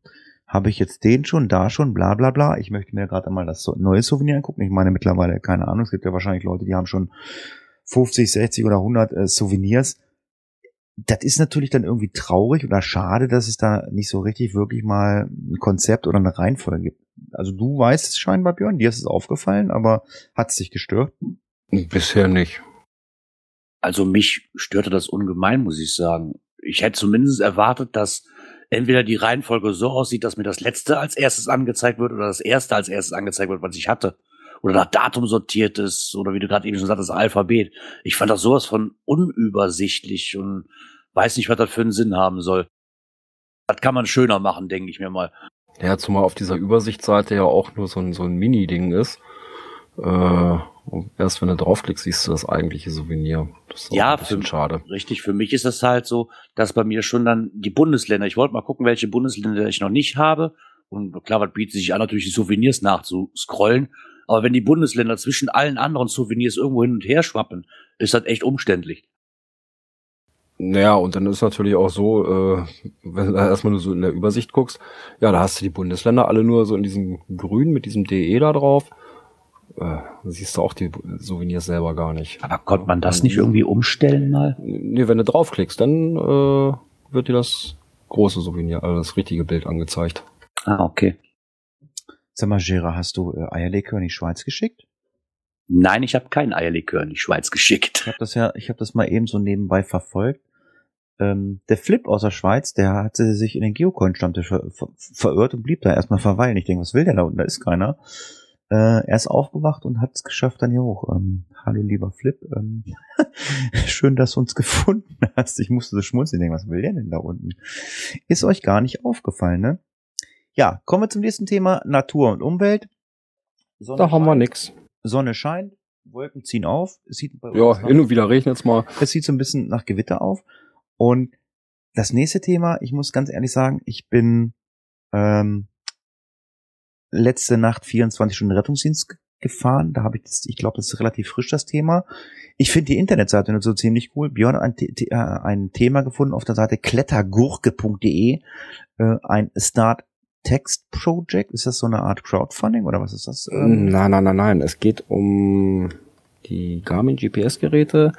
habe ich jetzt den schon, da schon, bla bla bla. Ich möchte mir gerade mal das neue Souvenir angucken. Ich meine mittlerweile, keine Ahnung, es gibt ja wahrscheinlich Leute, die haben schon 50, 60 oder 100 äh, Souvenirs. Das ist natürlich dann irgendwie traurig oder schade, dass es da nicht so richtig wirklich mal ein Konzept oder eine Reihenfolge gibt. Also du weißt es scheinbar, Björn, dir ist es aufgefallen, aber hat es dich gestört? Bisher nicht. Also mich störte das ungemein, muss ich sagen. Ich hätte zumindest erwartet, dass entweder die Reihenfolge so aussieht, dass mir das letzte als erstes angezeigt wird oder das erste als erstes angezeigt wird, was ich hatte. Oder nach Datum sortiert ist, oder wie du gerade eben schon sagtest, Alphabet. Ich fand das sowas von unübersichtlich und weiß nicht, was das für einen Sinn haben soll. Das kann man schöner machen, denke ich mir mal. Ja, zumal auf dieser Übersichtsseite ja auch nur so ein, so ein Mini-Ding ist. Äh, erst wenn du draufklickst, siehst du das eigentliche Souvenir. Das ist ja, ein bisschen für, schade. Richtig, für mich ist das halt so, dass bei mir schon dann die Bundesländer, ich wollte mal gucken, welche Bundesländer ich noch nicht habe. Und klar, was bietet sich an, natürlich die Souvenirs nachzuscrollen. Aber wenn die Bundesländer zwischen allen anderen Souvenirs irgendwo hin und her schwappen, ist das echt umständlich. Naja, und dann ist natürlich auch so, äh, wenn du erstmal nur so in der Übersicht guckst, ja, da hast du die Bundesländer alle nur so in diesem Grün mit diesem DE da drauf. Äh, siehst du auch die Souvenirs selber gar nicht. Aber konnte man das nicht irgendwie umstellen mal? Nee, wenn du draufklickst, dann äh, wird dir das große Souvenir, also das richtige Bild angezeigt. Ah, okay. Sag mal, Gera, hast du äh, Eierlikör in die Schweiz geschickt? Nein, ich habe kein Eierlikör in die Schweiz geschickt. Ich habe das ja, ich habe das mal eben so nebenbei verfolgt. Ähm, der Flip aus der Schweiz, der hatte sich in den Geocoin-Stammtisch ver ver verirrt und blieb da erstmal verweilen. Ich denke, was will der da unten? Da ist keiner. Äh, er ist aufgewacht und hat es geschafft dann hier hoch. Ähm, hallo lieber Flip. Ähm, (laughs) schön, dass du uns gefunden (laughs) hast. Ich musste so schmunzeln. Denken, was will der denn da unten? Ist euch gar nicht aufgefallen, ne? Ja, kommen wir zum nächsten Thema. Natur und Umwelt. Sonne da haben wir nix. Sonne scheint, Wolken ziehen auf. Es sieht bei ja, hin und wieder regnet's mal. Es sieht so ein bisschen nach Gewitter auf. Und das nächste Thema, ich muss ganz ehrlich sagen, ich bin ähm, letzte Nacht 24 Stunden Rettungsdienst gefahren. Da habe ich, das, ich glaube, das ist relativ frisch das Thema. Ich finde die Internetseite nur so ziemlich cool. Björn hat ein, äh, ein Thema gefunden auf der Seite klettergurke.de, äh, ein Start Text Project? Ist das so eine Art Crowdfunding oder was ist das? Nein, nein, nein, nein. Es geht um die Garmin GPS-Geräte,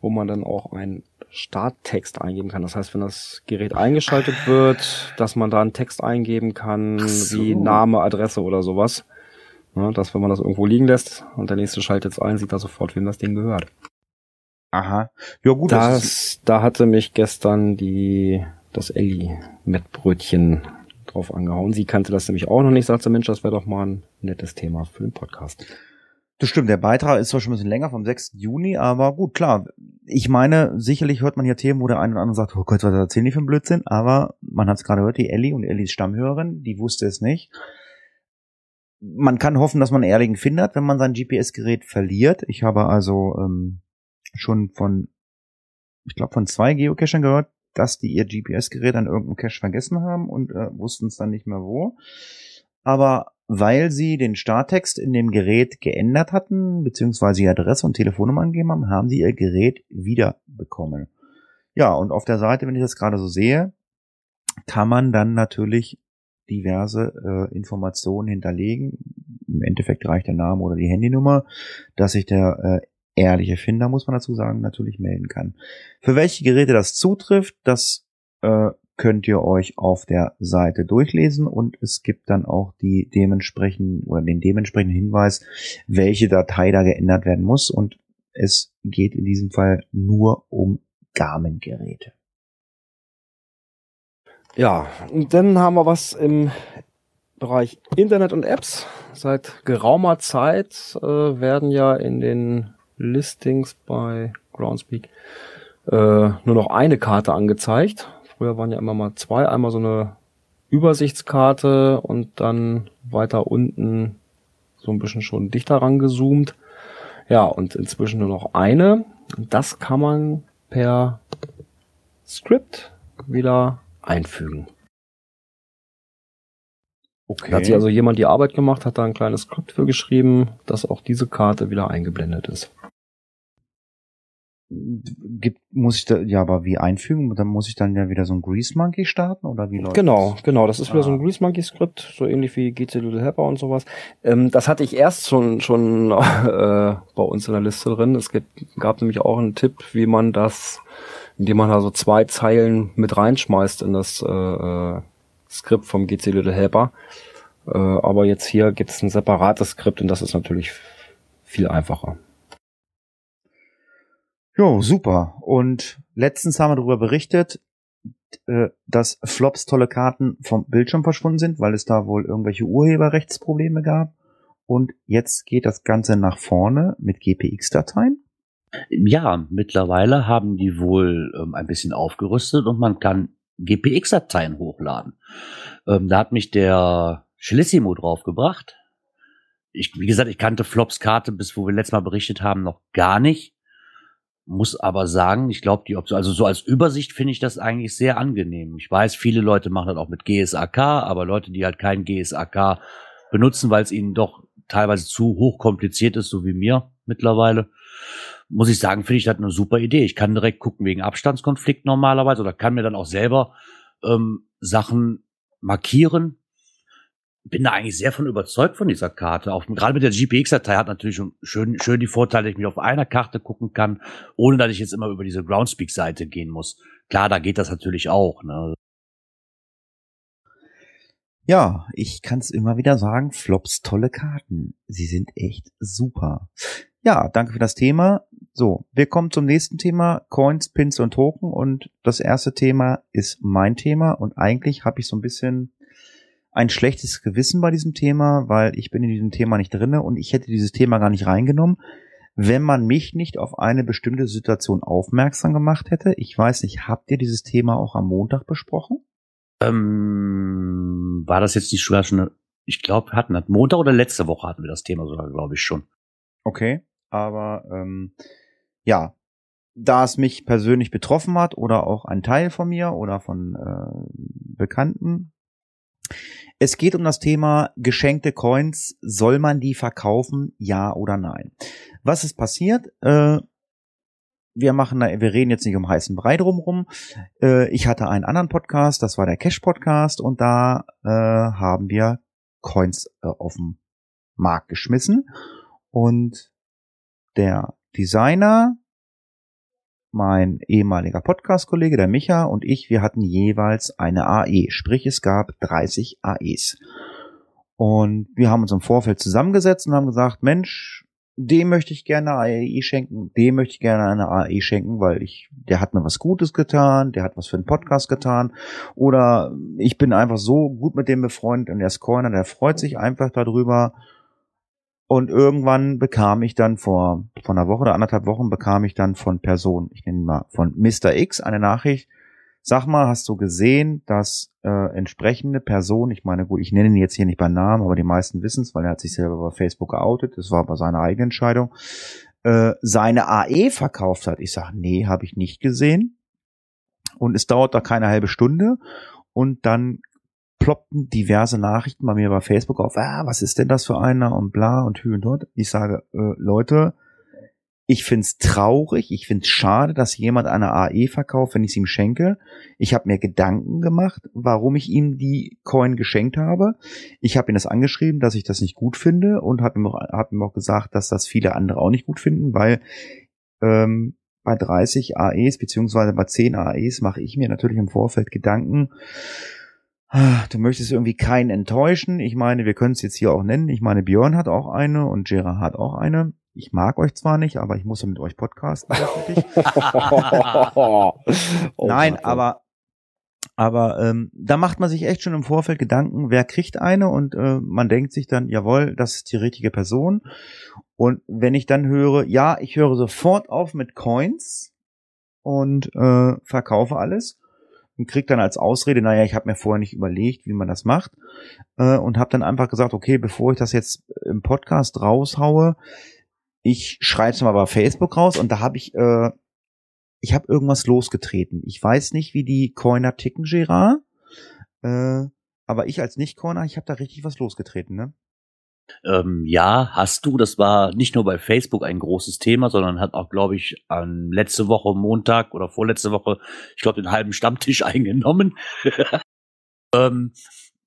wo man dann auch einen Starttext eingeben kann. Das heißt, wenn das Gerät eingeschaltet wird, dass man da einen Text eingeben kann, so. wie Name, Adresse oder sowas. Ja, dass wenn man das irgendwo liegen lässt und der nächste schaltet es ein, sieht er sofort, wem das Ding gehört. Aha. Ja gut. Das, das da hatte mich gestern die das Elli mit Brötchen drauf angehauen. Sie kannte das nämlich auch noch nicht, sagte Mensch, das wäre doch mal ein nettes Thema für den Podcast. Das stimmt, der Beitrag ist zwar schon ein bisschen länger, vom 6. Juni, aber gut, klar. Ich meine, sicherlich hört man hier Themen, wo der eine oder andere sagt, oh Gott, was erzählen die für ein Blödsinn, aber man hat es gerade gehört, die Ellie und Ellies Stammhörerin, die wusste es nicht. Man kann hoffen, dass man einen ehrlichen findet, wenn man sein GPS-Gerät verliert. Ich habe also ähm, schon von, ich glaube, von zwei Geocachern gehört, dass die ihr GPS-Gerät an irgendeinem Cache vergessen haben und äh, wussten es dann nicht mehr wo. Aber weil sie den Starttext in dem Gerät geändert hatten, beziehungsweise die Adresse und Telefonnummer angegeben haben, haben sie ihr Gerät wiederbekommen. Ja, und auf der Seite, wenn ich das gerade so sehe, kann man dann natürlich diverse äh, Informationen hinterlegen. Im Endeffekt reicht der Name oder die Handynummer, dass sich der äh, ehrliche Finder, muss man dazu sagen, natürlich melden kann. Für welche Geräte das zutrifft, das äh, könnt ihr euch auf der Seite durchlesen und es gibt dann auch die dementsprechenden oder den dementsprechenden Hinweis, welche Datei da geändert werden muss und es geht in diesem Fall nur um Garmin-Geräte. Ja, und dann haben wir was im Bereich Internet und Apps. Seit geraumer Zeit äh, werden ja in den Listings bei Groundspeak äh, nur noch eine Karte angezeigt. Früher waren ja immer mal zwei. Einmal so eine Übersichtskarte und dann weiter unten so ein bisschen schon dichter rangezoomt. Ja, und inzwischen nur noch eine. Das kann man per Script wieder einfügen. Okay. Da hat sich also jemand die Arbeit gemacht, hat da ein kleines Skript für geschrieben, dass auch diese Karte wieder eingeblendet ist gibt, muss ich da, ja, aber wie einfügen? Dann muss ich dann ja wieder so ein Grease Monkey starten oder wie läuft Genau, das? genau. Das ist wieder ah. so ein ah. Grease Monkey Skript, so ähnlich wie GC Little Helper und sowas. Ähm, das hatte ich erst schon, schon (laughs) äh, bei uns in der Liste drin. Es gab nämlich auch einen Tipp, wie man das, indem man da so zwei Zeilen mit reinschmeißt in das äh, äh Skript vom GC Little Helper. Äh, aber jetzt hier gibt es ein separates Skript und das ist natürlich viel einfacher. Jo, super. Und letztens haben wir darüber berichtet, äh, dass Flops tolle Karten vom Bildschirm verschwunden sind, weil es da wohl irgendwelche Urheberrechtsprobleme gab. Und jetzt geht das Ganze nach vorne mit GPX-Dateien. Ja, mittlerweile haben die wohl ähm, ein bisschen aufgerüstet und man kann GPX-Dateien hochladen. Ähm, da hat mich der Schlissimo draufgebracht. Ich, wie gesagt, ich kannte Flops Karte, bis wo wir letztes Mal berichtet haben, noch gar nicht. Muss aber sagen, ich glaube, die Option, also so als Übersicht finde ich das eigentlich sehr angenehm. Ich weiß, viele Leute machen das auch mit GSAK, aber Leute, die halt kein GSAK benutzen, weil es ihnen doch teilweise zu hoch kompliziert ist, so wie mir mittlerweile, muss ich sagen, finde ich das eine super Idee. Ich kann direkt gucken wegen Abstandskonflikt normalerweise oder kann mir dann auch selber ähm, Sachen markieren. Bin da eigentlich sehr von überzeugt von dieser Karte. Auch gerade mit der GPX-Datei hat natürlich schon schön, schön die Vorteile, dass ich mich auf einer Karte gucken kann, ohne dass ich jetzt immer über diese Groundspeak-Seite gehen muss. Klar, da geht das natürlich auch. Ne? Ja, ich kann es immer wieder sagen, Flops tolle Karten. Sie sind echt super. Ja, danke für das Thema. So, wir kommen zum nächsten Thema, Coins, Pins und Token. Und das erste Thema ist mein Thema. Und eigentlich habe ich so ein bisschen ein schlechtes Gewissen bei diesem Thema, weil ich bin in diesem Thema nicht drinne und ich hätte dieses Thema gar nicht reingenommen, wenn man mich nicht auf eine bestimmte Situation aufmerksam gemacht hätte. Ich weiß nicht, habt ihr dieses Thema auch am Montag besprochen? Ähm, war das jetzt nicht sogar schon, ich glaube, hatten das Montag oder letzte Woche hatten wir das Thema sogar, glaube ich schon. Okay, aber ähm, ja, da es mich persönlich betroffen hat oder auch ein Teil von mir oder von äh, Bekannten. Es geht um das Thema geschenkte Coins. Soll man die verkaufen? Ja oder nein? Was ist passiert? Äh, wir machen, wir reden jetzt nicht um heißen Brei drumrum. Äh, ich hatte einen anderen Podcast, das war der Cash Podcast, und da äh, haben wir Coins äh, auf den Markt geschmissen. Und der Designer, mein ehemaliger Podcast-Kollege, der Micha und ich, wir hatten jeweils eine AE, sprich es gab 30 AEs. Und wir haben uns im Vorfeld zusammengesetzt und haben gesagt, Mensch, dem möchte ich gerne eine AE schenken, dem möchte ich gerne eine AE schenken, weil ich, der hat mir was Gutes getan, der hat was für einen Podcast getan, oder ich bin einfach so gut mit dem befreundet und der ist Corner, der freut sich einfach darüber. Und irgendwann bekam ich dann vor, vor einer Woche oder anderthalb Wochen bekam ich dann von Person, ich nenne mal von Mr. X eine Nachricht, Sag mal, hast du gesehen, dass äh, entsprechende Person, ich meine, gut, ich nenne ihn jetzt hier nicht beim Namen, aber die meisten wissen es, weil er hat sich selber bei Facebook geoutet, das war aber seine eigene Entscheidung, äh, seine AE verkauft hat. Ich sage, nee, habe ich nicht gesehen. Und es dauert da keine halbe Stunde und dann ploppten diverse Nachrichten bei mir bei Facebook auf, ah, was ist denn das für einer und bla und hü und dort. Ich sage, äh, Leute, ich find's traurig, ich find's schade, dass jemand eine AE verkauft, wenn ich ihm schenke. Ich habe mir Gedanken gemacht, warum ich ihm die Coin geschenkt habe. Ich habe ihm das angeschrieben, dass ich das nicht gut finde und habe ihm, hab ihm auch gesagt, dass das viele andere auch nicht gut finden, weil ähm, bei 30 AEs beziehungsweise bei 10 AEs mache ich mir natürlich im Vorfeld Gedanken, Du möchtest irgendwie keinen enttäuschen. Ich meine, wir können es jetzt hier auch nennen. Ich meine, Björn hat auch eine und Gerard hat auch eine ich mag euch zwar nicht, aber ich muss ja mit euch podcasten. (laughs) oh, Nein, Gott. aber aber ähm, da macht man sich echt schon im Vorfeld Gedanken, wer kriegt eine und äh, man denkt sich dann, jawohl, das ist die richtige Person. Und wenn ich dann höre, ja, ich höre sofort auf mit Coins und äh, verkaufe alles und krieg dann als Ausrede, naja, ich habe mir vorher nicht überlegt, wie man das macht äh, und habe dann einfach gesagt, okay, bevor ich das jetzt im Podcast raushaue, ich schreibe es mal bei Facebook raus und da habe ich, äh, ich habe irgendwas losgetreten. Ich weiß nicht, wie die Coiner ticken, Gerard. Äh, aber ich als Nicht-Coiner, ich habe da richtig was losgetreten, ne? Ähm, ja, hast du. Das war nicht nur bei Facebook ein großes Thema, sondern hat auch, glaube ich, an letzte Woche Montag oder vorletzte Woche, ich glaube, den halben Stammtisch (laughs) eingenommen. ähm,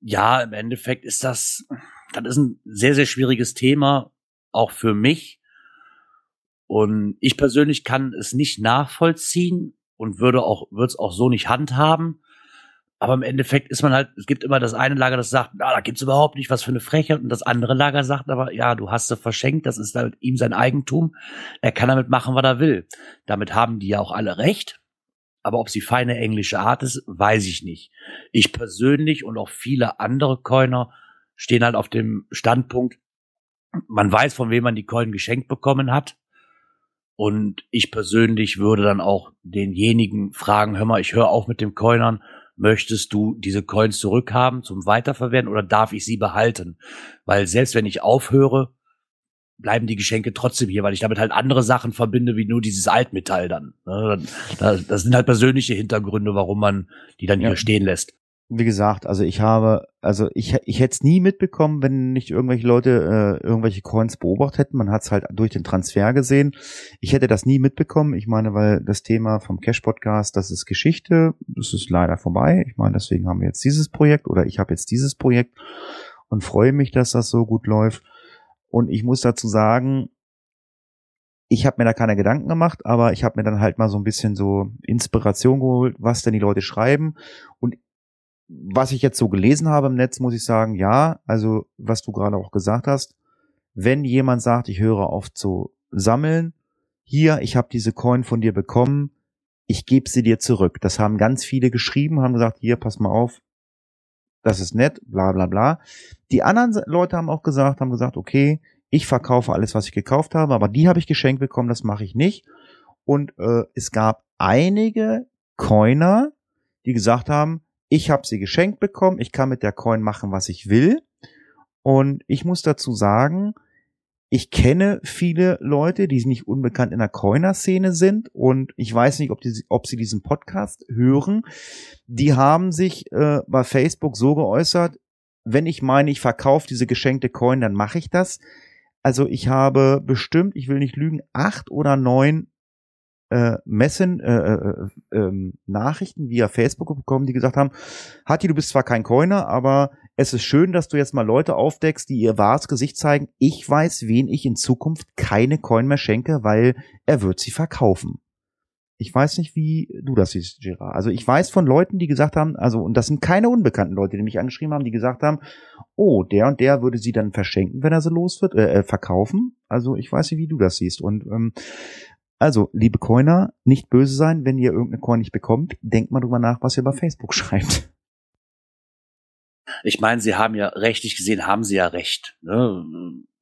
ja, im Endeffekt ist das, das ist ein sehr, sehr schwieriges Thema, auch für mich. Und ich persönlich kann es nicht nachvollziehen und würde auch, würde es auch so nicht handhaben. Aber im Endeffekt ist man halt, es gibt immer das eine Lager, das sagt, na, da gibt's überhaupt nicht was für eine Frechheit. Und das andere Lager sagt aber, ja, du hast sie verschenkt, das ist halt ihm sein Eigentum. Er kann damit machen, was er will. Damit haben die ja auch alle recht. Aber ob sie feine englische Art ist, weiß ich nicht. Ich persönlich und auch viele andere Coiner stehen halt auf dem Standpunkt, man weiß, von wem man die Coin geschenkt bekommen hat. Und ich persönlich würde dann auch denjenigen fragen, hör mal, ich höre auf mit dem Coinern, möchtest du diese Coins zurückhaben zum Weiterverwenden oder darf ich sie behalten? Weil selbst wenn ich aufhöre, bleiben die Geschenke trotzdem hier, weil ich damit halt andere Sachen verbinde, wie nur dieses Altmetall dann. Ne? Das sind halt persönliche Hintergründe, warum man die dann ja. hier stehen lässt wie gesagt, also ich habe, also ich, ich hätte es nie mitbekommen, wenn nicht irgendwelche Leute äh, irgendwelche Coins beobachtet hätten. Man hat es halt durch den Transfer gesehen. Ich hätte das nie mitbekommen. Ich meine, weil das Thema vom Cash Podcast, das ist Geschichte, das ist leider vorbei. Ich meine, deswegen haben wir jetzt dieses Projekt oder ich habe jetzt dieses Projekt und freue mich, dass das so gut läuft. Und ich muss dazu sagen, ich habe mir da keine Gedanken gemacht, aber ich habe mir dann halt mal so ein bisschen so Inspiration geholt, was denn die Leute schreiben. Und was ich jetzt so gelesen habe im Netz, muss ich sagen, ja, also was du gerade auch gesagt hast, wenn jemand sagt, ich höre auf zu sammeln, hier, ich habe diese Coin von dir bekommen, ich gebe sie dir zurück. Das haben ganz viele geschrieben, haben gesagt, hier, pass mal auf, das ist nett, bla bla bla. Die anderen Leute haben auch gesagt, haben gesagt, okay, ich verkaufe alles, was ich gekauft habe, aber die habe ich geschenkt bekommen, das mache ich nicht. Und äh, es gab einige Coiner, die gesagt haben, ich habe sie geschenkt bekommen. Ich kann mit der Coin machen, was ich will. Und ich muss dazu sagen, ich kenne viele Leute, die nicht unbekannt in der Coiner-Szene sind und ich weiß nicht, ob, die, ob sie diesen Podcast hören. Die haben sich äh, bei Facebook so geäußert, wenn ich meine, ich verkaufe diese geschenkte Coin, dann mache ich das. Also ich habe bestimmt, ich will nicht lügen, acht oder neun äh, Messen, äh, äh, äh, Nachrichten via Facebook bekommen, die gesagt haben, Hatti, du bist zwar kein Coiner, aber es ist schön, dass du jetzt mal Leute aufdeckst, die ihr wahres Gesicht zeigen. Ich weiß, wen ich in Zukunft keine Coin mehr schenke, weil er wird sie verkaufen. Ich weiß nicht, wie du das siehst, Gerard. Also ich weiß von Leuten, die gesagt haben, also, und das sind keine unbekannten Leute, die mich angeschrieben haben, die gesagt haben, oh, der und der würde sie dann verschenken, wenn er sie los wird, äh, äh verkaufen. Also ich weiß nicht, wie du das siehst. Und ähm, also, liebe Coiner, nicht böse sein, wenn ihr irgendeine Coin nicht bekommt. Denkt mal drüber nach, was ihr bei Facebook (laughs) schreibt. Ich meine, sie haben ja rechtlich gesehen, haben sie ja recht. Ne?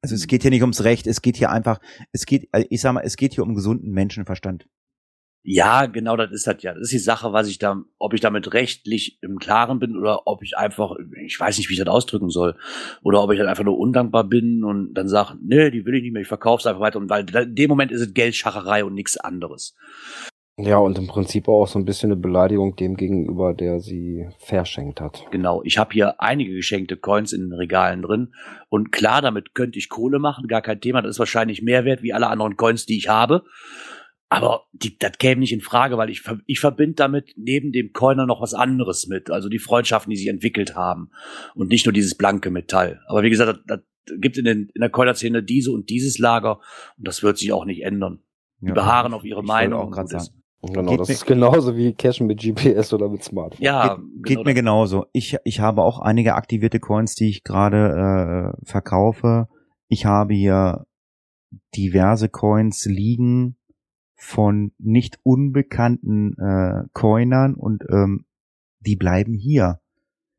Also es geht hier nicht ums Recht, es geht hier einfach, es geht, ich sag mal, es geht hier um gesunden Menschenverstand. Ja, genau, das ist das ja. Das ist die Sache, was ich da, ob ich damit rechtlich im Klaren bin oder ob ich einfach, ich weiß nicht, wie ich das ausdrücken soll. Oder ob ich dann einfach nur undankbar bin und dann sage, nee, die will ich nicht mehr, ich verkaufe es einfach weiter. Und weil in dem Moment ist es Geldschacherei und nichts anderes. Ja, und im Prinzip auch so ein bisschen eine Beleidigung dem gegenüber, der sie verschenkt hat. Genau, ich habe hier einige geschenkte Coins in den Regalen drin. Und klar, damit könnte ich Kohle machen, gar kein Thema. Das ist wahrscheinlich mehr wert wie alle anderen Coins, die ich habe. Aber die, das käme nicht in Frage, weil ich, ich verbinde damit neben dem Coiner noch was anderes mit. Also die Freundschaften, die sich entwickelt haben. Und nicht nur dieses blanke Metall. Aber wie gesagt, das, das gibt in, den, in der Coiner-Szene diese und dieses Lager. Und das wird sich auch nicht ändern. Die ja, beharren auf ihre Meinung. Auch sagen. Genau, geht das ist genauso wie Cashen mit GPS oder mit Smartphone. Ja, geht, geht genau mir genauso. Ich, ich habe auch einige aktivierte Coins, die ich gerade äh, verkaufe. Ich habe hier diverse Coins liegen, von nicht unbekannten äh, Coinern und ähm, die bleiben hier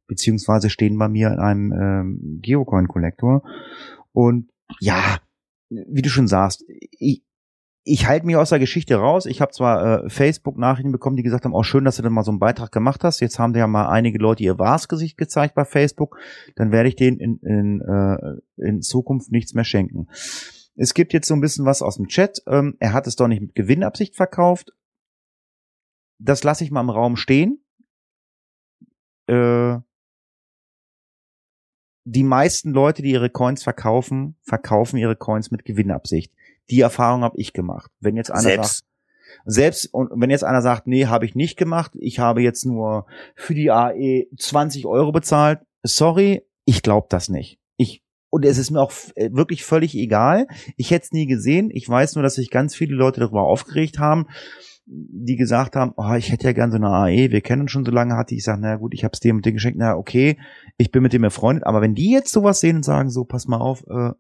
beziehungsweise stehen bei mir in einem ähm, Geocoin-Kollektor und ja, wie du schon sagst, ich, ich halte mich aus der Geschichte raus. Ich habe zwar äh, Facebook-Nachrichten bekommen, die gesagt haben, auch oh, schön, dass du dann mal so einen Beitrag gemacht hast. Jetzt haben ja mal einige Leute ihr wahres Gesicht gezeigt bei Facebook. Dann werde ich denen in, in, äh, in Zukunft nichts mehr schenken. Es gibt jetzt so ein bisschen was aus dem Chat. Ähm, er hat es doch nicht mit Gewinnabsicht verkauft. Das lasse ich mal im Raum stehen. Äh, die meisten Leute, die ihre Coins verkaufen, verkaufen ihre Coins mit Gewinnabsicht. Die Erfahrung habe ich gemacht. Wenn jetzt einer selbst. sagt, selbst und wenn jetzt einer sagt, nee, habe ich nicht gemacht, ich habe jetzt nur für die AE 20 Euro bezahlt, sorry, ich glaube das nicht. Ich und es ist mir auch äh, wirklich völlig egal. Ich hätte es nie gesehen. Ich weiß nur, dass sich ganz viele Leute darüber aufgeregt haben, die gesagt haben, oh, ich hätte ja gern so eine AE, wir kennen uns schon so lange, hatte ich sage, na gut, ich habe es dem und dem geschenkt, na okay, ich bin mit dem befreundet, aber wenn die jetzt sowas sehen und sagen, so, pass mal auf, äh,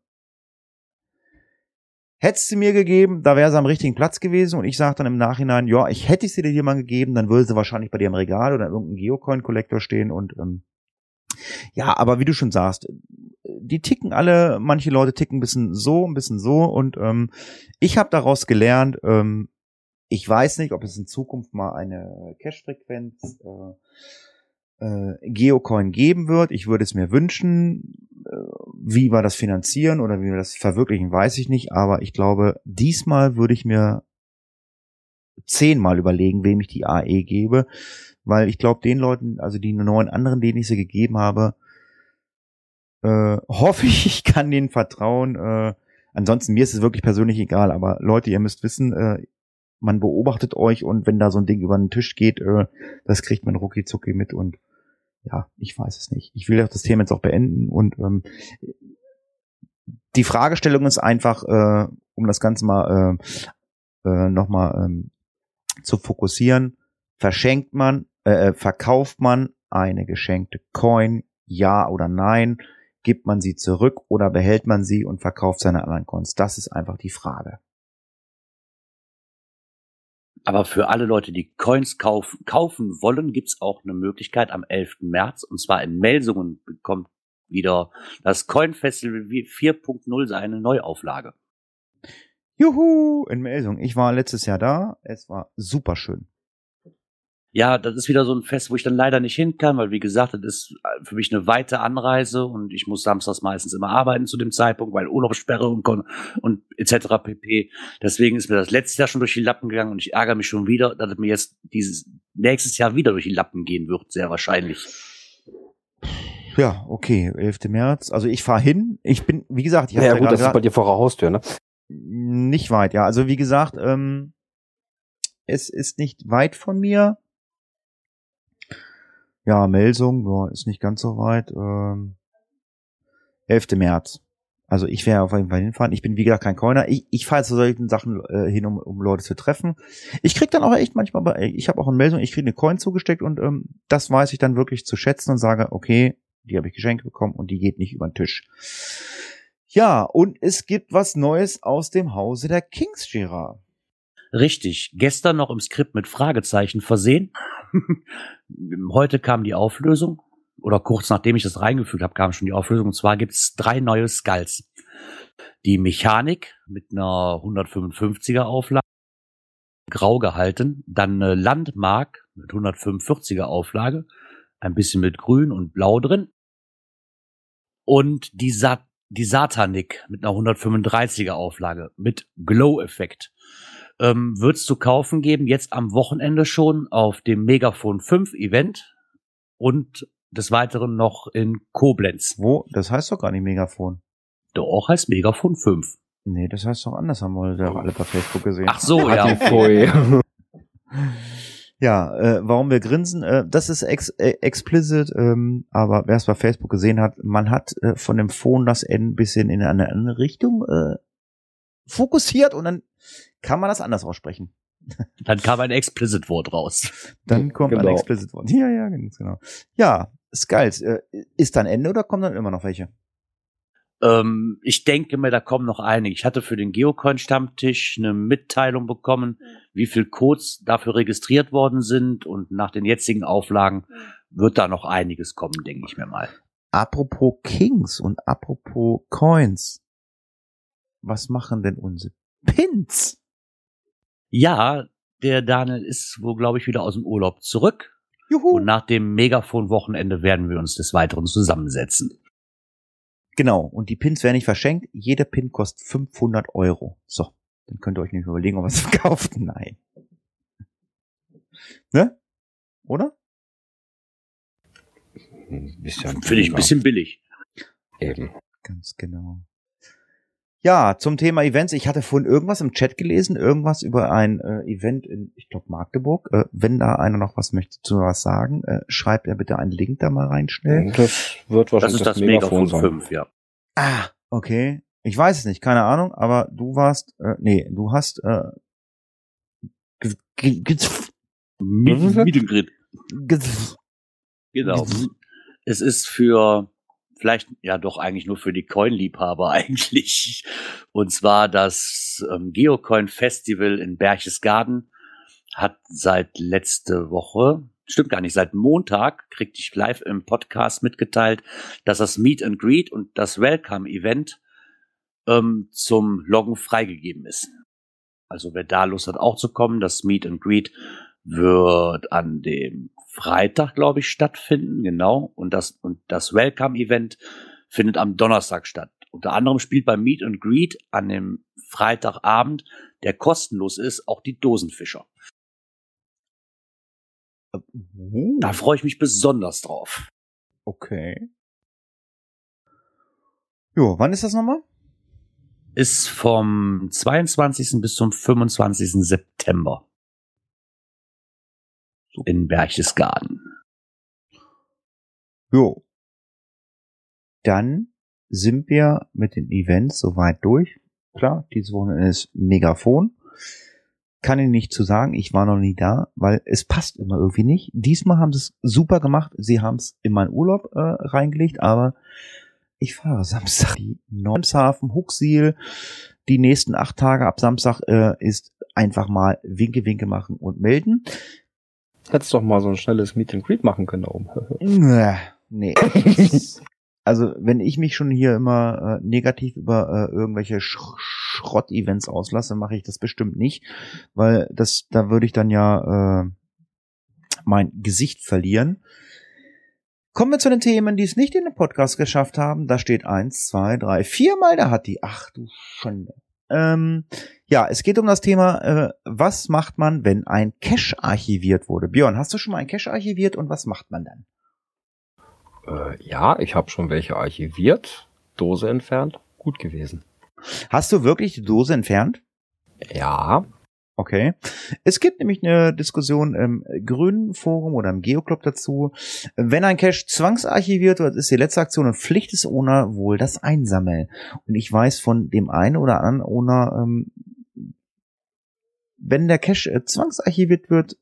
hättest sie mir gegeben, da wäre sie am richtigen Platz gewesen und ich sage dann im Nachhinein, ja, ich hätte sie dir mal gegeben, dann würde sie wahrscheinlich bei dir im Regal oder in irgendeinem Geocoin-Kollektor stehen und ähm, ja, aber wie du schon sagst, die ticken alle, manche Leute ticken ein bisschen so, ein bisschen so und ähm, ich habe daraus gelernt, ähm, ich weiß nicht, ob es in Zukunft mal eine Cache-Frequenz äh, äh, Geocoin geben wird. Ich würde es mir wünschen. Äh, wie wir das finanzieren oder wie wir das verwirklichen, weiß ich nicht. Aber ich glaube, diesmal würde ich mir zehnmal überlegen, wem ich die AE gebe. Weil ich glaube, den Leuten, also die neun anderen, denen ich sie gegeben habe, äh, hoffe ich, (laughs) ich kann denen vertrauen. Äh, ansonsten, mir ist es wirklich persönlich egal. Aber Leute, ihr müsst wissen, äh, man beobachtet euch und wenn da so ein Ding über den Tisch geht, äh, das kriegt man rucki zucki mit und ja, ich weiß es nicht. Ich will auch das Thema jetzt auch beenden und ähm, die Fragestellung ist einfach, äh, um das Ganze mal äh, äh, nochmal ähm, zu fokussieren, verschenkt man, äh, äh, verkauft man eine geschenkte Coin, ja oder nein, gibt man sie zurück oder behält man sie und verkauft seine anderen Coins? Das ist einfach die Frage. Aber für alle Leute, die Coins kauf, kaufen wollen, gibt's auch eine Möglichkeit am 11. März. Und zwar in Melsungen bekommt wieder das Coin Festival 4.0 seine Neuauflage. Juhu, in Melsungen. Ich war letztes Jahr da. Es war super schön ja, das ist wieder so ein Fest, wo ich dann leider nicht hin kann, weil wie gesagt, das ist für mich eine weite Anreise und ich muss samstags meistens immer arbeiten zu dem Zeitpunkt, weil Urlaubssperre und, und etc. pp. Deswegen ist mir das letztes Jahr schon durch die Lappen gegangen und ich ärgere mich schon wieder, dass es mir jetzt dieses nächstes Jahr wieder durch die Lappen gehen wird, sehr wahrscheinlich. Ja, okay, 11. März. Also ich fahre hin. Ich bin, wie gesagt, ich habe ja, gut, das gesagt, ist bei dir vor der Haustür, ne? Nicht weit, ja. Also wie gesagt, ähm, es ist nicht weit von mir. Ja, Melsung, ja, ist nicht ganz so weit. Ähm, 11. März. Also ich werde auf jeden Fall hinfahren. Ich bin wie gesagt kein Coiner. Ich, ich fahre zu solchen Sachen äh, hin, um, um Leute zu treffen. Ich krieg dann auch echt manchmal, bei, ich habe auch eine Meldung, ich kriege eine Coin zugesteckt und ähm, das weiß ich dann wirklich zu schätzen und sage, okay, die habe ich geschenkt bekommen und die geht nicht über den Tisch. Ja, und es gibt was Neues aus dem Hause der Kings Gerard. Richtig. Gestern noch im Skript mit Fragezeichen versehen. (laughs) Heute kam die Auflösung. Oder kurz nachdem ich das reingefügt habe, kam schon die Auflösung. Und zwar gibt es drei neue Skulls. Die Mechanik mit einer 155er Auflage, grau gehalten. Dann eine Landmark mit 145er Auflage. Ein bisschen mit grün und blau drin. Und die, Sat die Satanik mit einer 135er Auflage mit Glow-Effekt ähm, wird es zu kaufen geben, jetzt am Wochenende schon auf dem Megafon 5 Event und des Weiteren noch in Koblenz. Wo? Das heißt doch gar nicht Megafon. Doch, heißt Megafon 5. Nee, das heißt doch anders, haben wir ja alle bei Facebook gesehen. Ach so, ja. (laughs) ja, äh, warum wir grinsen, äh, das ist ex äh, explicit, ähm, aber wer es bei Facebook gesehen hat, man hat äh, von dem Phone das N bisschen in eine andere Richtung äh, fokussiert und dann kann man das anders aussprechen. (laughs) Dann kam ein Explicit-Wort raus. Dann kommt genau. ein Explicit-Wort. Ja, ja, ganz genau. Ja, Skulls, äh, ist dann Ende oder kommen dann immer noch welche? Ähm, ich denke mir, da kommen noch einige. Ich hatte für den Geocoin-Stammtisch eine Mitteilung bekommen, wie viel Codes dafür registriert worden sind und nach den jetzigen Auflagen wird da noch einiges kommen, denke ich mir mal. Apropos Kings und apropos Coins. Was machen denn unsere Pins? Ja, der Daniel ist wohl, glaube ich, wieder aus dem Urlaub zurück. Juhu. Und nach dem Megafon-Wochenende werden wir uns des Weiteren zusammensetzen. Genau. Und die Pins werden nicht verschenkt. Jeder Pin kostet 500 Euro. So. Dann könnt ihr euch nicht überlegen, ob ihr es (laughs) verkauft. Nein. Ne? Oder? Finde ich ein bisschen billig. Eben. Ganz genau. Ja, zum Thema Events. Ich hatte vorhin irgendwas im Chat gelesen, irgendwas über ein äh, Event in, ich glaube, Magdeburg. Äh, wenn da einer noch was möchte zu was sagen, äh, schreibt er bitte einen Link da mal rein schnell. Das wird wahrscheinlich das, ist das, das Megafon, Megafon 5, ja. Ah, okay. Ich weiß es nicht, keine Ahnung, aber du warst, äh, nee, du hast äh, Mietengrid. Genau. Es ist für vielleicht ja doch eigentlich nur für die Coin-Liebhaber (laughs) eigentlich. Und zwar das ähm, Geocoin Festival in Berchtesgaden hat seit letzte Woche, stimmt gar nicht, seit Montag kriegte ich live im Podcast mitgeteilt, dass das Meet and Greet und das Welcome Event ähm, zum Loggen freigegeben ist. Also wer da Lust hat auch zu kommen, das Meet and Greet wird an dem Freitag, glaube ich, stattfinden, genau. Und das, und das Welcome-Event findet am Donnerstag statt. Unter anderem spielt beim Meet and Greet an dem Freitagabend, der kostenlos ist, auch die Dosenfischer. Uh, Da freue ich mich besonders drauf. okay. Jo, wann ist das nochmal? Ist vom 22. bis zum 25. September. In Berchtesgaden. Jo. Dann sind wir mit den Events soweit durch. Klar, dieses Wochenende ist Megafon. Kann ich nicht zu sagen, ich war noch nie da, weil es passt immer irgendwie nicht. Diesmal haben sie es super gemacht. Sie haben es in meinen Urlaub äh, reingelegt, aber ich fahre Samstag die Normshafen, Huxil. Die nächsten acht Tage ab Samstag äh, ist einfach mal Winke, Winke machen und melden. Hättest doch mal so ein schnelles Meet and Greet machen können da oben. (laughs) Nee. (laughs) also, wenn ich mich schon hier immer äh, negativ über äh, irgendwelche Sch Schrott-Events auslasse, mache ich das bestimmt nicht, weil das, da würde ich dann ja äh, mein Gesicht verlieren. Kommen wir zu den Themen, die es nicht in den Podcast geschafft haben. Da steht eins, zwei, drei, viermal, da hat die. Ach du Schande. Ähm, ja, es geht um das Thema, äh, was macht man, wenn ein Cache archiviert wurde? Björn, hast du schon mal ein Cache archiviert und was macht man dann? Äh, ja, ich habe schon welche archiviert, Dose entfernt, gut gewesen. Hast du wirklich die Dose entfernt? Ja, Okay. Es gibt nämlich eine Diskussion im Grünen Forum oder im Geoclub dazu. Wenn ein Cache zwangsarchiviert wird, ist die letzte Aktion und Pflicht des Owner wohl das Einsammeln. Und ich weiß von dem einen oder anderen Owner, ähm, wenn der Cache äh, zwangsarchiviert wird,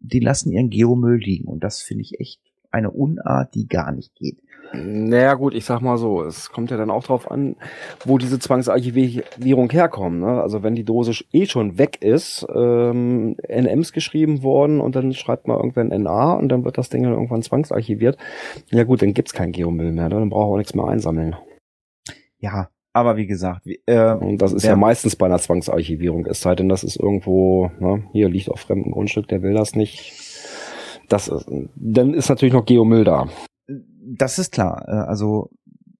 die lassen ihren Geomüll liegen. Und das finde ich echt eine Unart, die gar nicht geht. Naja gut, ich sag mal so, es kommt ja dann auch drauf an, wo diese Zwangsarchivierung herkommt. Ne? Also wenn die Dose eh schon weg ist, ähm, NMs geschrieben worden und dann schreibt man irgendwann NA und dann wird das Ding dann irgendwann zwangsarchiviert. Ja gut, dann gibt's kein Geomüll mehr, ne? dann braucht auch nichts mehr einsammeln. Ja, aber wie gesagt, wie- äh, Und das ist ja meistens bei einer Zwangsarchivierung, es sei denn, das ist irgendwo, ne, hier liegt auf fremdem Grundstück, der will das nicht. Das ist, dann ist natürlich noch Geomüll da. das ist klar. Äh, Also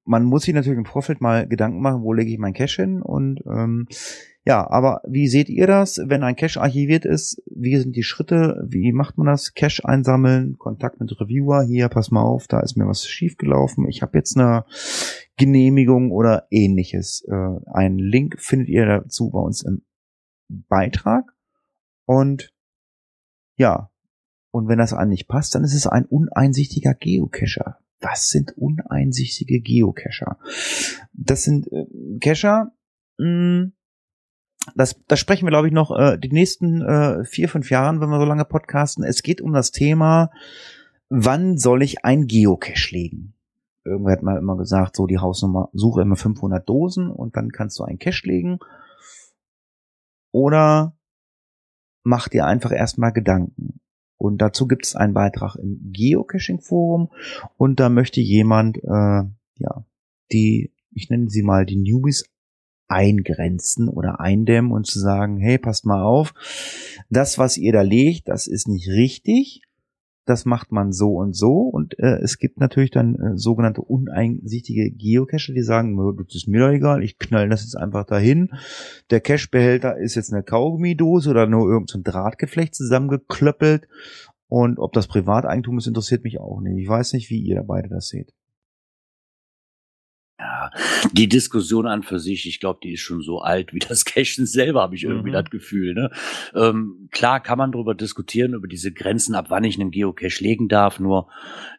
man muss sich natürlich im Vorfeld mal Gedanken machen, wo lege ich mein Cache hin und ähm, ja, aber wie seht ihr das, wenn ein Cache archiviert ist? Wie sind die Schritte? Wie macht man das? Cache einsammeln, Kontakt mit Reviewer. Hier, pass mal auf, da ist mir was schiefgelaufen. Ich habe jetzt eine Genehmigung oder ähnliches. Äh, einen Link findet ihr dazu bei uns im Beitrag. Und ja, und wenn das an nicht passt, dann ist es ein uneinsichtiger Geocacher. Was sind uneinsichtige Geocacher? Das sind äh, Cacher, mh, das, das sprechen wir, glaube ich, noch äh, die nächsten äh, vier, fünf Jahren, wenn wir so lange podcasten. Es geht um das Thema, wann soll ich ein Geocache legen? Irgendwer hat mal immer gesagt, so die Hausnummer, suche immer 500 Dosen und dann kannst du einen Cache legen. Oder mach dir einfach erstmal Gedanken. Und dazu gibt es einen Beitrag im Geocaching-Forum. Und da möchte jemand, äh, ja, die, ich nenne sie mal die Newbies eingrenzen oder eindämmen und zu sagen, hey, passt mal auf, das, was ihr da legt, das ist nicht richtig, das macht man so und so und äh, es gibt natürlich dann äh, sogenannte uneinsichtige Geocacher, die sagen, "Nö, das ist mir doch egal, ich knall das jetzt einfach dahin. Der Cachebehälter ist jetzt eine Kaugummidose oder nur irgendein so Drahtgeflecht zusammengeklöppelt und ob das Privateigentum ist, interessiert mich auch nicht. Ich weiß nicht, wie ihr beide das seht. Ja, die Diskussion an für sich, ich glaube, die ist schon so alt wie das (laughs) Cashen selber, habe ich irgendwie Mhm. das Gefühl. Ne? Ähm, klar kann man darüber diskutieren, über diese Grenzen, ab wann ich einen Geocache legen darf. Nur